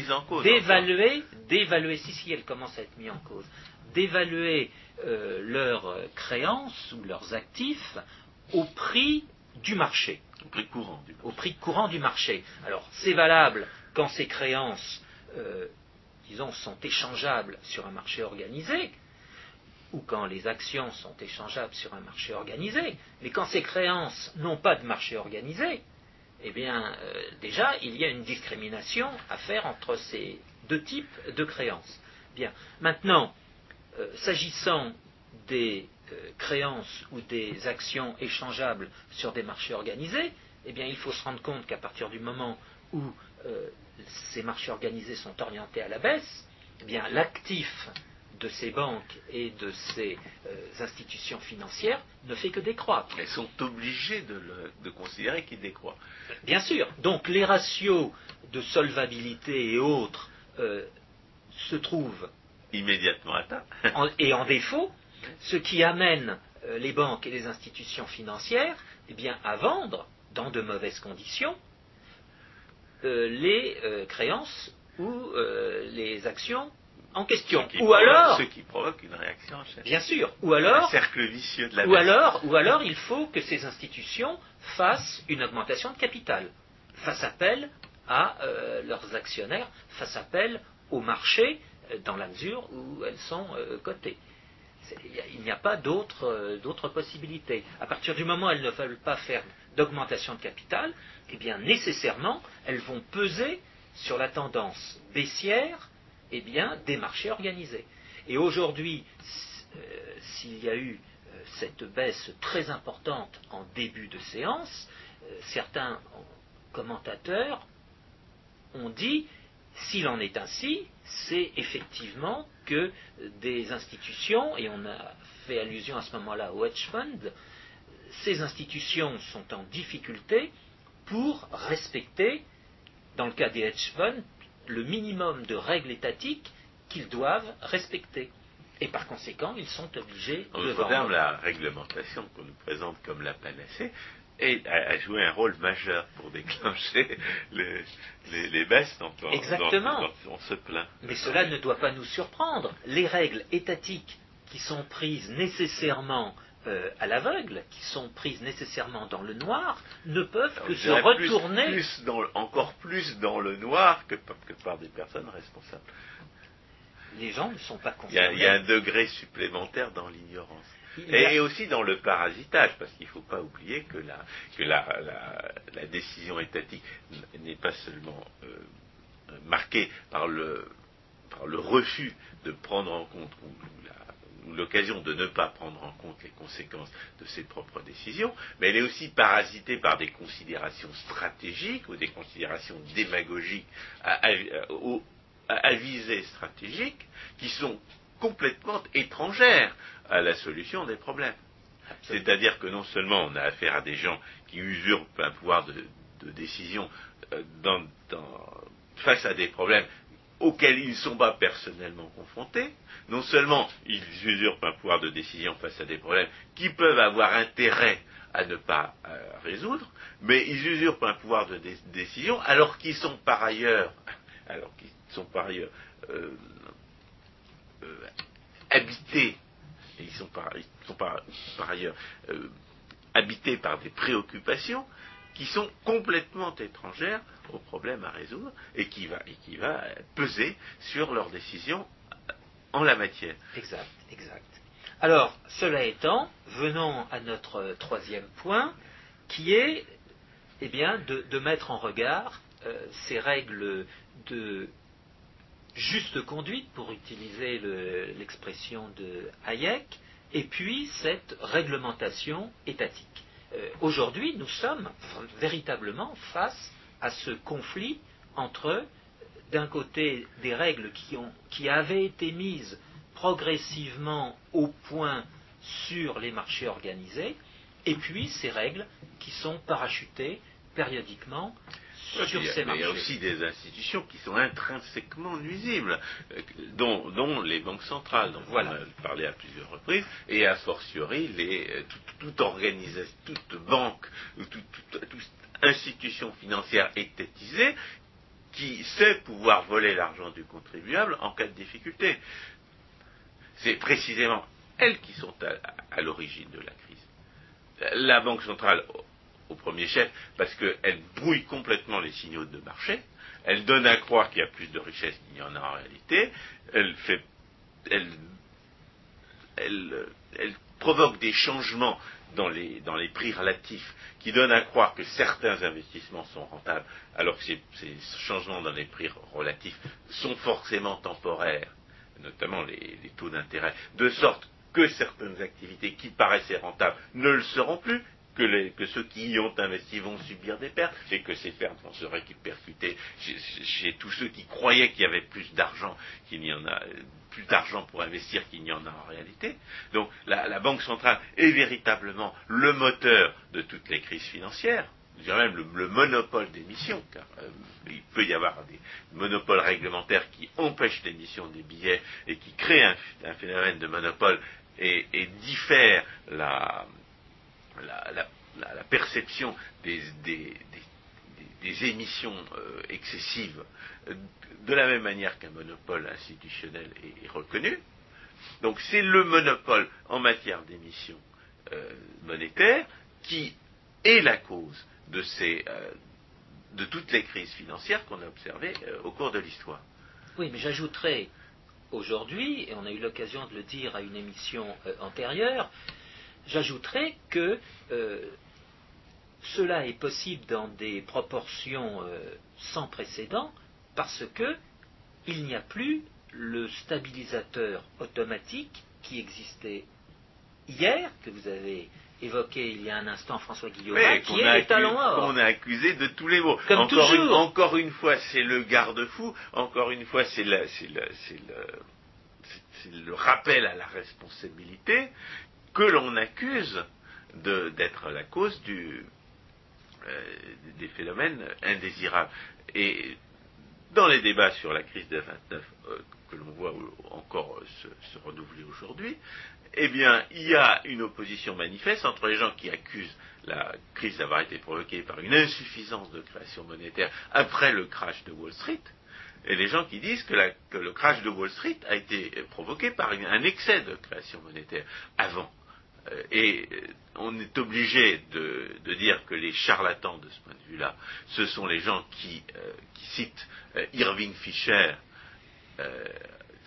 d'évaluer, d'évaluer, si si, elle commence à être mise en cause, d'évaluer euh, leurs euh, créances ou leurs actifs au prix du marché. Au prix courant du au prix courant du marché. Alors c'est valable quand ces créances, euh, disons, sont échangeables sur un marché organisé, ou quand les actions sont échangeables sur un marché organisé, mais quand ces créances n'ont pas de marché organisé, eh bien, euh, déjà, il y a une discrimination à faire entre ces deux types de créances. Bien. Maintenant, euh, s'agissant des créances ou des actions échangeables sur des marchés organisés, eh bien, il faut se rendre compte qu'à partir du moment où euh, ces marchés organisés sont orientés à la baisse, eh bien, l'actif de ces banques et de ces euh, institutions financières ne fait que décroître. Elles sont obligées de, le- de considérer qu'il décroît. Bien sûr. Donc les ratios de solvabilité et autres euh, se trouvent Immédiatement atteint. en- et en défaut, ce qui amène euh, les banques et les institutions financières eh bien, à vendre dans de mauvaises conditions euh, les euh, créances ou euh, les actions en question. Ce qui Ou provoque- alors, Ce qui provoque une réaction bien sûr, ou Un alors, cercle vicieux de la ou baisse. alors, ou alors il faut que ces institutions fassent une augmentation de capital, fassent appel à leurs actionnaires, fassent appel au marché dans la mesure où elles sont cotées. Il n'y a pas d'autres euh, d'autres possibilités. À partir du moment où elles ne veulent pas faire d'augmentation de capital, eh bien nécessairement elles vont peser sur la tendance baissière eh des marchés organisés. Et aujourd'hui, euh, s'il y a eu euh, cette baisse très importante en début de séance, certains commentateurs ont dit, s'il en est ainsi, c'est effectivement que des institutions, et on a fait allusion à ce moment-là au hedge fund, ces institutions sont en difficulté pour respecter, dans le cas des hedge funds, le minimum de règles étatiques qu'ils doivent respecter. Et par conséquent, ils sont obligés En de d'autres termes, vendre. la réglementation qu'on nous présente comme la panacée est- a, a joué un rôle majeur pour déclencher (laughs) le- les, les baisses dont on, Exactement. dont- dont on se plaint. Mais cela ne doit pas nous surprendre. Les règles étatiques qui sont prises nécessairement euh, à l'aveugle, qui sont prises nécessairement dans le noir, ne peuvent Alors, que se plus- retourner. plus dans le- encore plus dans le noir que, par- que par des personnes responsables. Les gens ne sont pas Il y, a, concernés. il y a un degré supplémentaire dans l'ignorance. Et, et aussi dans le parasitage, parce qu'il ne faut pas oublier que la, que la, la- la décision étatique n'est pas seulement euh, marquée par le, par le refus de prendre en compte ou, l'occasion de ne pas prendre en compte les conséquences de ses propres décisions, mais elle est aussi parasitée par des considérations stratégiques ou des considérations démagogiques à, à- à- à visée stratégique qui sont complètement étrangères à la solution des problèmes. C'est-à-dire que non seulement on a affaire à des gens qui usurpent un pouvoir de, de décision euh, dans- dans- face à des problèmes auxquels ils ne sont pas personnellement confrontés, non seulement ils usurpent un pouvoir de décision face à des problèmes qui peuvent avoir intérêt à ne pas euh, résoudre, mais ils usurpent un pouvoir de dé- décision alors qu'ils sont par ailleurs, alors qu'ils sont par ailleurs euh, euh, habités, ils sont par, ils sont par, par ailleurs euh, habités par des préoccupations qui sont complètement étrangères aux problèmes à résoudre et qui va, peser sur leurs décisions en la matière. Exact, exact. Alors, cela étant, venons à notre troisième point, qui est eh bien, de, de mettre en regard euh, ces règles de juste conduite, pour utiliser le- l'expression de Hayek, et puis cette réglementation étatique. Euh, Aujourd'hui, nous sommes véritablement face à ce conflit entre, d'un côté, des règles qui avaient été mises progressivement au point sur les marchés organisés, et puis ces règles qui sont parachutées périodiquement sur il, y a, ces mais il y a aussi des institutions qui sont intrinsèquement nuisibles, euh, dont, dont les banques centrales, dont Voilà. on a parlé à plusieurs reprises, et a fortiori les, euh, toute, toute organisation, toute banque ou toute, toute- toute institution financière étatisée qui sait pouvoir voler l'argent du contribuable en cas de difficulté. C'est précisément elles qui sont à, à l'origine de la crise. La Banque centrale au, premier chef, parce qu'elle brouille complètement les signaux de marché, elle donne à croire qu'il y a plus de richesse qu'il n'y en a en réalité, elle provoque des changements dans les, prix relatifs qui donnent à croire que certains investissements sont rentables, alors que ces, changements dans les prix relatifs sont forcément temporaires, notamment les taux d'intérêt, de sorte que certaines activités qui paraissaient rentables ne le seront plus, que, ceux qui y ont investi vont subir des pertes, et que ces pertes vont se répercuter chez, tous ceux qui croyaient qu'il y avait plus d'argent qu'il n'y en a, plus d'argent pour investir qu'il n'y en a en réalité. Donc la, Banque centrale est véritablement le moteur de toutes les crises financières. Je dirais même le, le monopole d'émission, car euh, il peut y avoir des monopoles réglementaires qui empêchent l'émission des billets et qui créent un, un phénomène de monopole et, et diffèrent la, la, la- perception des, émissions euh, excessives euh, de la même manière qu'un monopole institutionnel est, reconnu. Donc c'est le monopole en matière d'émissions euh, monétaires qui est la cause de, ces, de toutes les crises financières qu'on a observées au cours de l'histoire. Oui, mais j'ajouterais aujourd'hui, et on a eu l'occasion de le dire à une émission antérieure, j'ajouterais que euh, cela est possible dans des proportions euh, sans précédent parce que il n'y a plus le stabilisateur automatique qui existait hier, que vous avez évoqué il y a un instant François Guillaume, Mais qui est a, les talons or. qu'on a accusé de tous les maux. Comme encore, une, toujours. encore une fois, c'est le garde-fou. Encore une fois, c'est le, c'est- c'est le rappel à la responsabilité que l'on accuse d'être la cause du, euh, des phénomènes indésirables. Et dans les débats sur la crise de 29 euh, que l'on voit encore se, renouveler aujourd'hui, eh bien, il y a une opposition manifeste entre les gens qui accusent la crise d'avoir été provoquée par une insuffisance de création monétaire après le crash de Wall Street, et les gens qui disent que, le crash de Wall Street a été provoqué par un excès de création monétaire avant. Euh, Et euh, on est obligé de, dire que les charlatans de ce point de vue-là, ce sont les gens qui, euh, citent Irving Fisher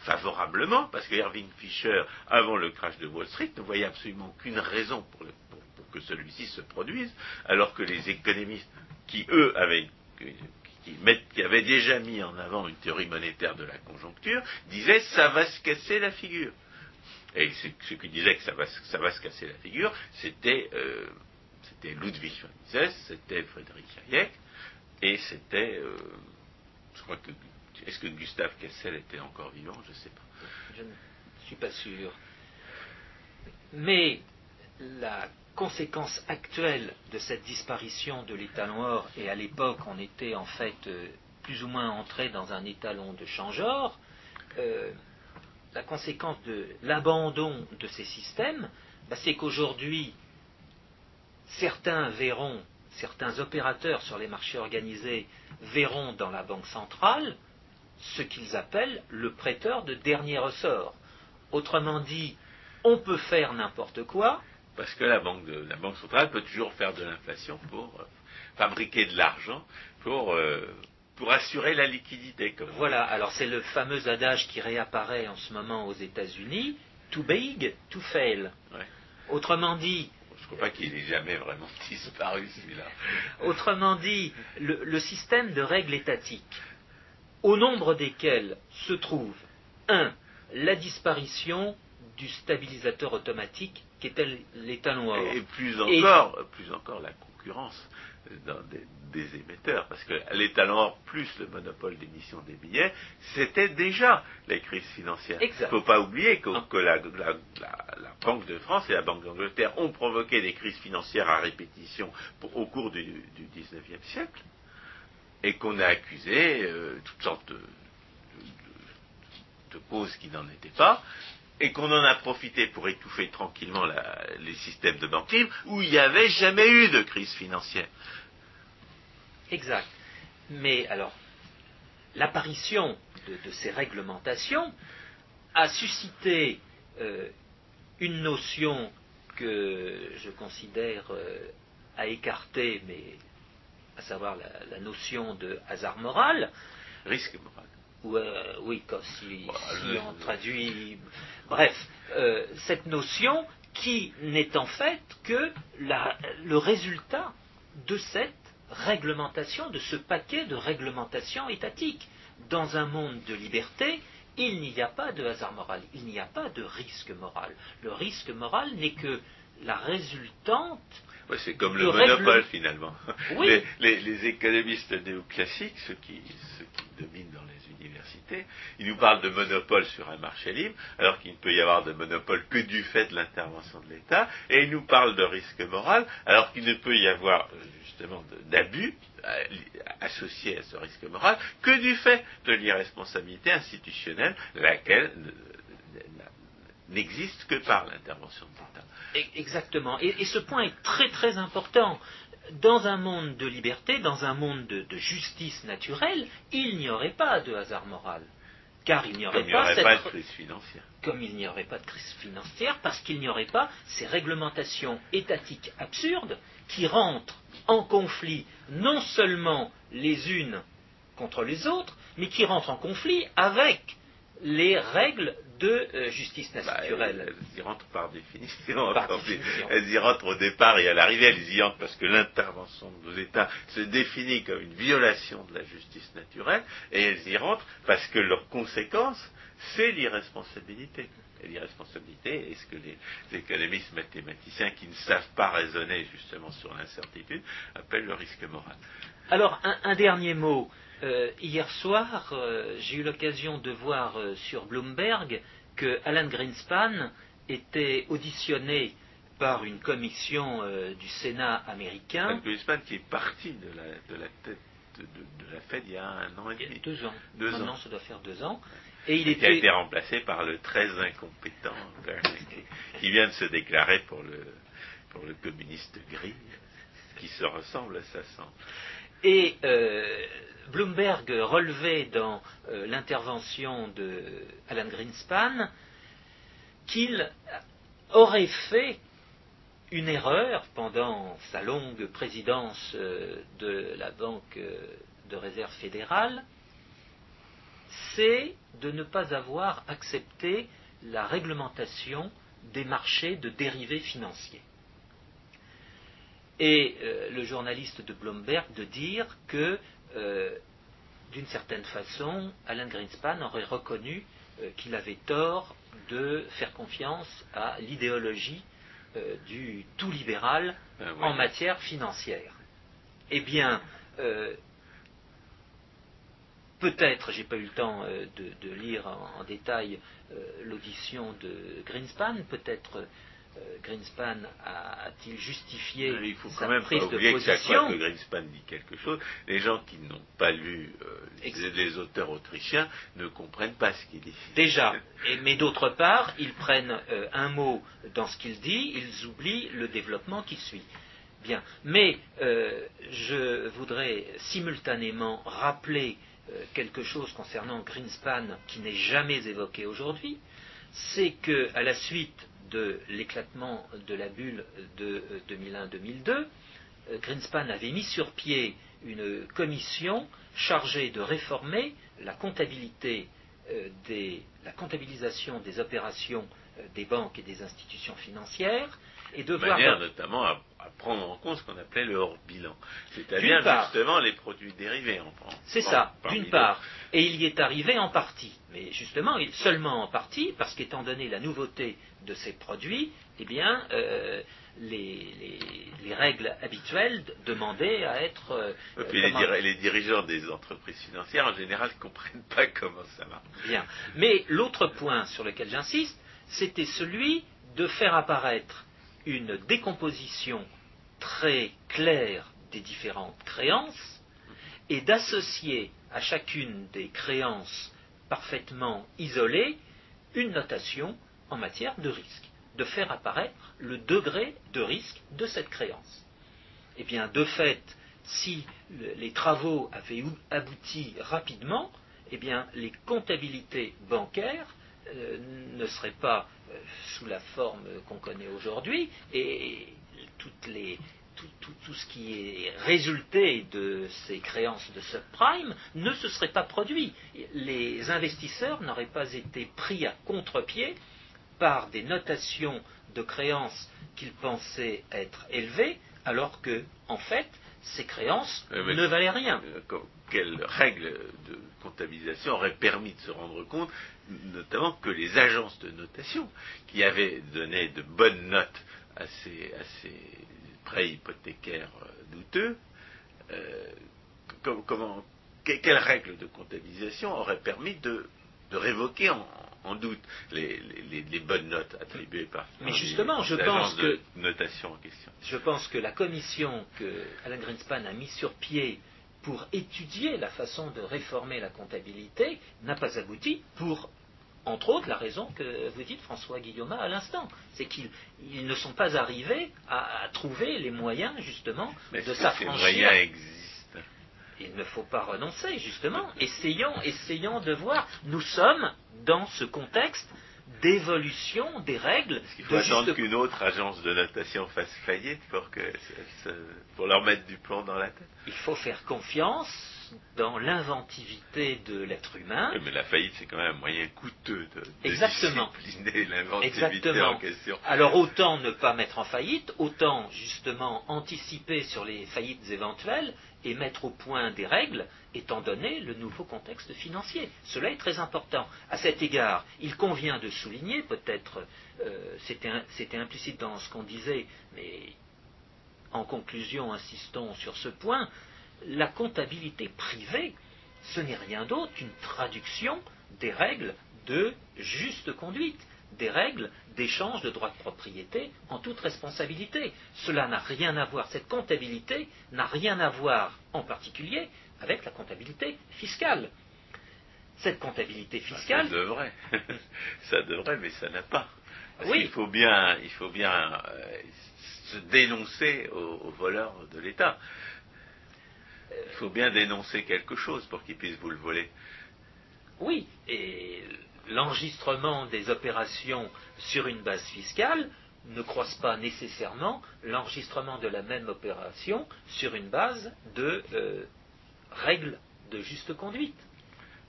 favorablement, parce que Irving Fisher, avant le crash de Wall Street, ne voyait absolument aucune raison pour, que celui-ci se produise, alors que les économistes qui, eux, avaient déjà mis en avant une théorie monétaire de la conjoncture, disaient ça va se casser la figure. Et ce, qui disait que ça va, ça va se casser la figure, c'était euh, Ludwig von Mises, c'était Frédéric Hayek, et c'était, euh, je crois que, est-ce que Gustave Kessel était encore vivant Je ne sais pas. Je ne suis pas sûr. Mais la conséquence actuelle de cette disparition de l'étalon or, et à l'époque on était en fait euh, plus ou moins entré dans un étalon de change-or, euh, la conséquence de l'abandon de ces systèmes, bah, c'est qu'aujourd'hui, certains verront, certains opérateurs sur les marchés organisés verront dans la banque centrale ce qu'ils appellent le prêteur de dernier ressort. Autrement dit, on peut faire n'importe quoi, Parce que la banque, centrale peut toujours faire de l'inflation pour euh, fabriquer de l'argent, pour, euh, pour assurer la liquidité. Comme Voilà, alors c'est le fameux adage qui réapparaît en ce moment aux États-Unis, too big, to fail. Ouais. Autrement dit, Je ne crois pas qu'il ait jamais vraiment (laughs) disparu celui-là. autrement dit, le, le système de règles étatiques, au nombre desquelles se trouve 1. La disparition du stabilisateur automatique qui était l'étalon or. Et plus Et- encore, plus encore la concurrence dans des, des émetteurs, parce que l'étalon or plus le monopole d'émission des billets, c'était déjà les crises financières. Exact. Il ne faut pas oublier que, que la, la- la- la Banque de France et la Banque d'Angleterre ont provoqué des crises financières à répétition pour- au cours du, du 19e siècle. et qu'on a accusé euh, toutes sortes de, de causes qui n'en étaient pas, et qu'on en a profité pour étouffer tranquillement la- les systèmes de banque libre où il n'y avait jamais eu de crise financière. Exact. Mais alors, l'apparition de, de ces réglementations a suscité euh, une notion que je considère euh, à écarter, mais à savoir la, la notion de hasard moral, Risque moral. ou euh, oui, quand si, Bah, si le- on traduit. Bref, euh, cette notion qui n'est en fait que la- le résultat de cette réglementation, de ce paquet de réglementations étatiques. Dans un monde de liberté, il n'y a pas de hasard moral, il n'y a pas de risque moral. Le risque moral n'est que la résultante Ouais, c'est comme Le règle- monopole finalement. Oui. Les, les- les économistes néoclassiques, ceux qui, ceux qui dominent dans les ils nous parlent de monopole sur un marché libre, alors qu'il ne peut y avoir de monopole que du fait de l'intervention de l'État, et ils nous parlent de risque moral, alors qu'il ne peut y avoir euh, justement d'abus euh, associés à ce risque moral que du fait de l'irresponsabilité institutionnelle, laquelle ne- n'existe que par l'intervention de l'État. E- Exactement. Et ce point est très très important. Dans un monde de liberté, dans un monde de, de justice naturelle, il n'y aurait pas de hasard moral. Car il n'y aurait Comme il n'y pas aurait cette... pas de crise financière. Comme il n'y aurait pas de crise financière, parce qu'il n'y aurait pas ces réglementations étatiques absurdes qui rentrent en conflit non seulement les unes contre les autres, mais qui rentrent en conflit avec les règles de euh, justice Bah, naturelle. elles y rentrent par définition. Par Attendez, définition. Elles y rentrent au départ et à l'arrivée, elles y entrent parce que l'intervention de nos États se définit comme une violation de la justice naturelle et elles y rentrent parce que leur conséquence, c'est l'irresponsabilité. Et l'irresponsabilité est ce que les économistes mathématiciens qui ne savent pas raisonner justement sur l'incertitude appellent le risque moral. Alors, un, un dernier mot. Euh, hier soir, euh, j'ai eu l'occasion de voir euh, sur Bloomberg que Alan Greenspan était auditionné par une commission du Sénat américain Frank Greenspan qui est parti de la, de la tête de, de- de la Fed il y a un an et demi. deux ans. Deux Maintenant, ans. ça doit faire deux ans. Et il a été remplacé par le très incompétent Bernanke, qui vient de se déclarer pour le, pour le communiste gris, qui se ressemble à sa semble. Et euh, Bloomberg relevait dans euh, l'intervention de Alan Greenspan qu'il aurait fait une erreur pendant sa longue présidence euh, de la Banque de réserve fédérale, c'est de ne pas avoir accepté la réglementation des marchés de dérivés financiers et euh, le journaliste de Bloomberg de dire que, euh, d'une certaine façon, Alan Greenspan aurait reconnu euh, qu'il avait tort de faire confiance à l'idéologie du tout libéral en matière financière. Eh bien, peut-être, j'ai pas eu le temps de, de lire en, en détail l'audition de Greenspan, peut-être Greenspan a- a-t-il justifié Euh, Il faut sa quand même prise pas de oublier que chaque position fois que Greenspan dit quelque chose, les gens qui n'ont pas lu euh, les, auteurs autrichiens ne comprennent pas ce qu'il dit. Déjà, (laughs) et- mais d'autre part, ils prennent euh, un mot dans ce qu'il dit, ils oublient le développement qui suit. Bien, mais euh, je voudrais simultanément rappeler euh, quelque chose concernant Greenspan qui n'est jamais évoqué aujourd'hui, c'est que à la suite de l'éclatement de la bulle de euh, 2001-2002, euh, Greenspan avait mis sur pied une commission chargée de réformer la comptabilité euh, la comptabilisation des opérations euh, des banques et des institutions financières et de De voir manière notamment à, à prendre en compte ce qu'on appelait le hors-bilan, c'est-à-dire D'une part. justement les produits dérivés en France. C'est ça, d'une part. Et il y est arrivé en partie. Mais justement, seulement en partie, parce qu'étant donné la nouveauté de ces produits, eh bien, euh, les, les- les règles habituelles demandaient à être. euh, Et puis les, comment- diri- les dirigeants des entreprises financières en général ne (laughs) comprennent pas comment ça marche. Bien. Mais l'autre point sur lequel j'insiste, c'était celui de faire apparaître une décomposition très claire des différentes créances et d'associer à chacune des créances parfaitement isolées une notation en matière de risque, de faire apparaître le degré de risque de cette créance. Eh bien, de fait, si les travaux avaient abouti rapidement, eh les comptabilités bancaires euh, ne seraient pas euh, sous la forme qu'on connaît aujourd'hui, et tout, ce qui est résulté de ces créances de subprime ne se serait pas produit. Les investisseurs n'auraient pas été pris à contre-pied par des notations de créances qu'ils pensaient être élevées, alors que, en fait, ces créances ne valaient rien. Euh, quelles règles de comptabilisation auraient permis de se rendre compte, notamment que les agences de notation, qui avaient donné de bonnes notes à ces, prêts hypothécaires euh, douteux, euh, comment, quelles règles de comptabilisation auraient permis de, révoquer en, doute les, bonnes notes attribuées par Mais justement, je pense que notation en question. Je pense que la commission que Alain Greenspan a mis sur pied pour étudier la façon de réformer la comptabilité n'a pas abouti pour entre autres, la raison que vous dites, François Guillaume, à l'instant, c'est qu'ils ne sont pas arrivés à, trouver les moyens, justement, de s'affranchir. Il ne faut pas renoncer, justement. Essayons, essayons de voir. Nous sommes dans ce contexte d'évolution des règles. Il faut attendre qu'une autre agence de notation fasse faillite pour, que, pour leur mettre du plomb dans la tête? Il faut faire confiance dans l'inventivité de l'être humain. mais la faillite, c'est quand même un moyen coûteux de, Exactement. discipliner l'inventivité en question. Alors autant ne pas mettre en faillite, autant justement anticiper sur les faillites éventuelles et mettre au point des règles, étant donné le nouveau contexte financier. Cela est très important. À cet égard, il convient de souligner, peut-être euh, c'était implicite dans ce qu'on disait, mais en conclusion, insistons sur ce point, la comptabilité privée, ce n'est rien d'autre qu'une traduction des règles de juste conduite, des règles d'échange de droits de propriété en toute responsabilité. Cela n'a rien à voir, cette comptabilité n'a rien à voir en particulier avec la comptabilité fiscale. Cette comptabilité fiscale. Ça devrait, (laughs) ça devrait, mais ça n'a pas. oui. Il faut bien, il faut bien euh, se dénoncer aux voleurs de l'État. Il faut bien dénoncer quelque chose pour qu'ils puissent vous le voler. Oui, et l'enregistrement des opérations sur une base fiscale ne croise pas nécessairement l'enregistrement de la même opération sur une base de euh, règles de juste conduite.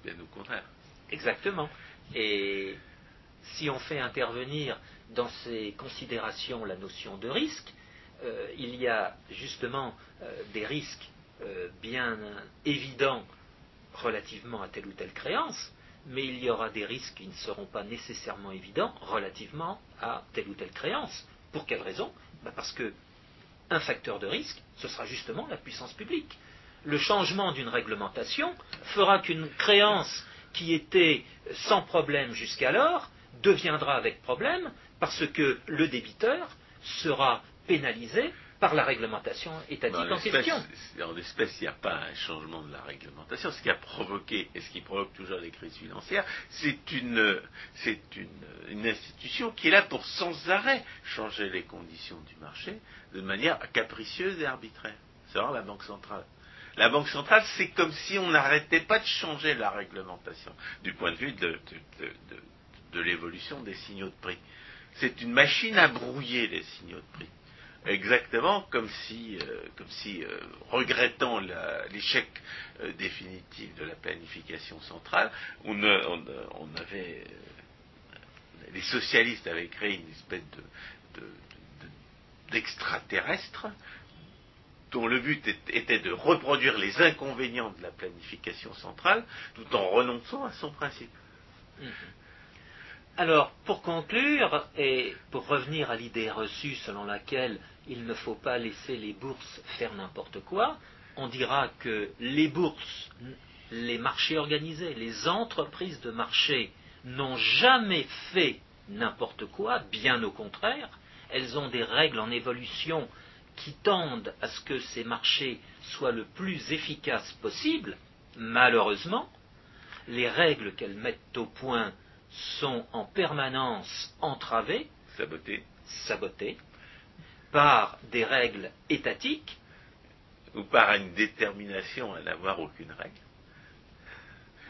Bien au contraire. Exactement. Et si on fait intervenir dans ces considérations la notion de risque, euh, il y a justement euh, des risques bien évident relativement à telle ou telle créance, mais il y aura des risques qui ne seront pas nécessairement évidents relativement à telle ou telle créance. Pour quelle raison? Ben Parce que un facteur de risque, ce sera justement la puissance publique. Le changement d'une réglementation fera qu'une créance qui était sans problème jusqu'alors deviendra avec problème parce que le débiteur sera pénalisé par la réglementation étatique en question. En l'espèce, il n'y a pas un changement de la réglementation. Ce qui a provoqué, et ce qui provoque toujours des crises financières, c'est une, c'est une, institution qui est là pour sans arrêt changer les conditions du marché de manière capricieuse et arbitraire. C'est la Banque centrale. La Banque centrale, c'est comme si on n'arrêtait pas de changer la réglementation du point de vue de, de l'évolution des signaux de prix. C'est une machine à brouiller les signaux de prix exactement comme si, euh, comme si euh, regrettant l'échec euh, définitif de la planification centrale, on, avait, les socialistes avaient créé une espèce de, d'extraterrestre dont le but était de reproduire les inconvénients de la planification centrale tout en renonçant à son principe. Mmh. Alors, pour conclure, et pour revenir à l'idée reçue selon laquelle il ne faut pas laisser les bourses faire n'importe quoi, on dira que les bourses, les marchés organisés, les entreprises de marché n'ont jamais fait n'importe quoi, bien au contraire, elles ont des règles en évolution qui tendent à ce que ces marchés soient le plus efficaces possible, malheureusement, les règles qu'elles mettent au point sont en permanence entravées, sabotées, sabotées par des règles étatiques ou par une détermination à n'avoir aucune règle.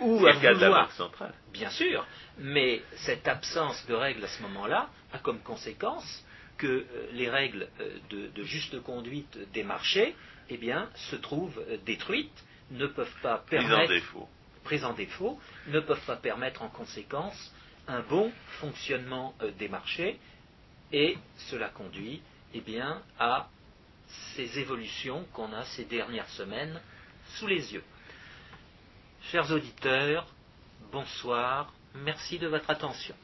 Ou à le cas de la Banque centrale. Bien sûr, mais cette absence de règles à ce moment-là a comme conséquence que euh, les règles euh, de, de juste conduite des marchés eh bien, se trouvent euh, détruites, ne peuvent pas Mise en permettre, défaut. prises en défaut, ne peuvent pas permettre en conséquence un bon fonctionnement des marchés et cela conduit eh bien, à ces évolutions qu'on a ces dernières semaines sous les yeux. Chers auditeurs, bonsoir, merci de votre attention.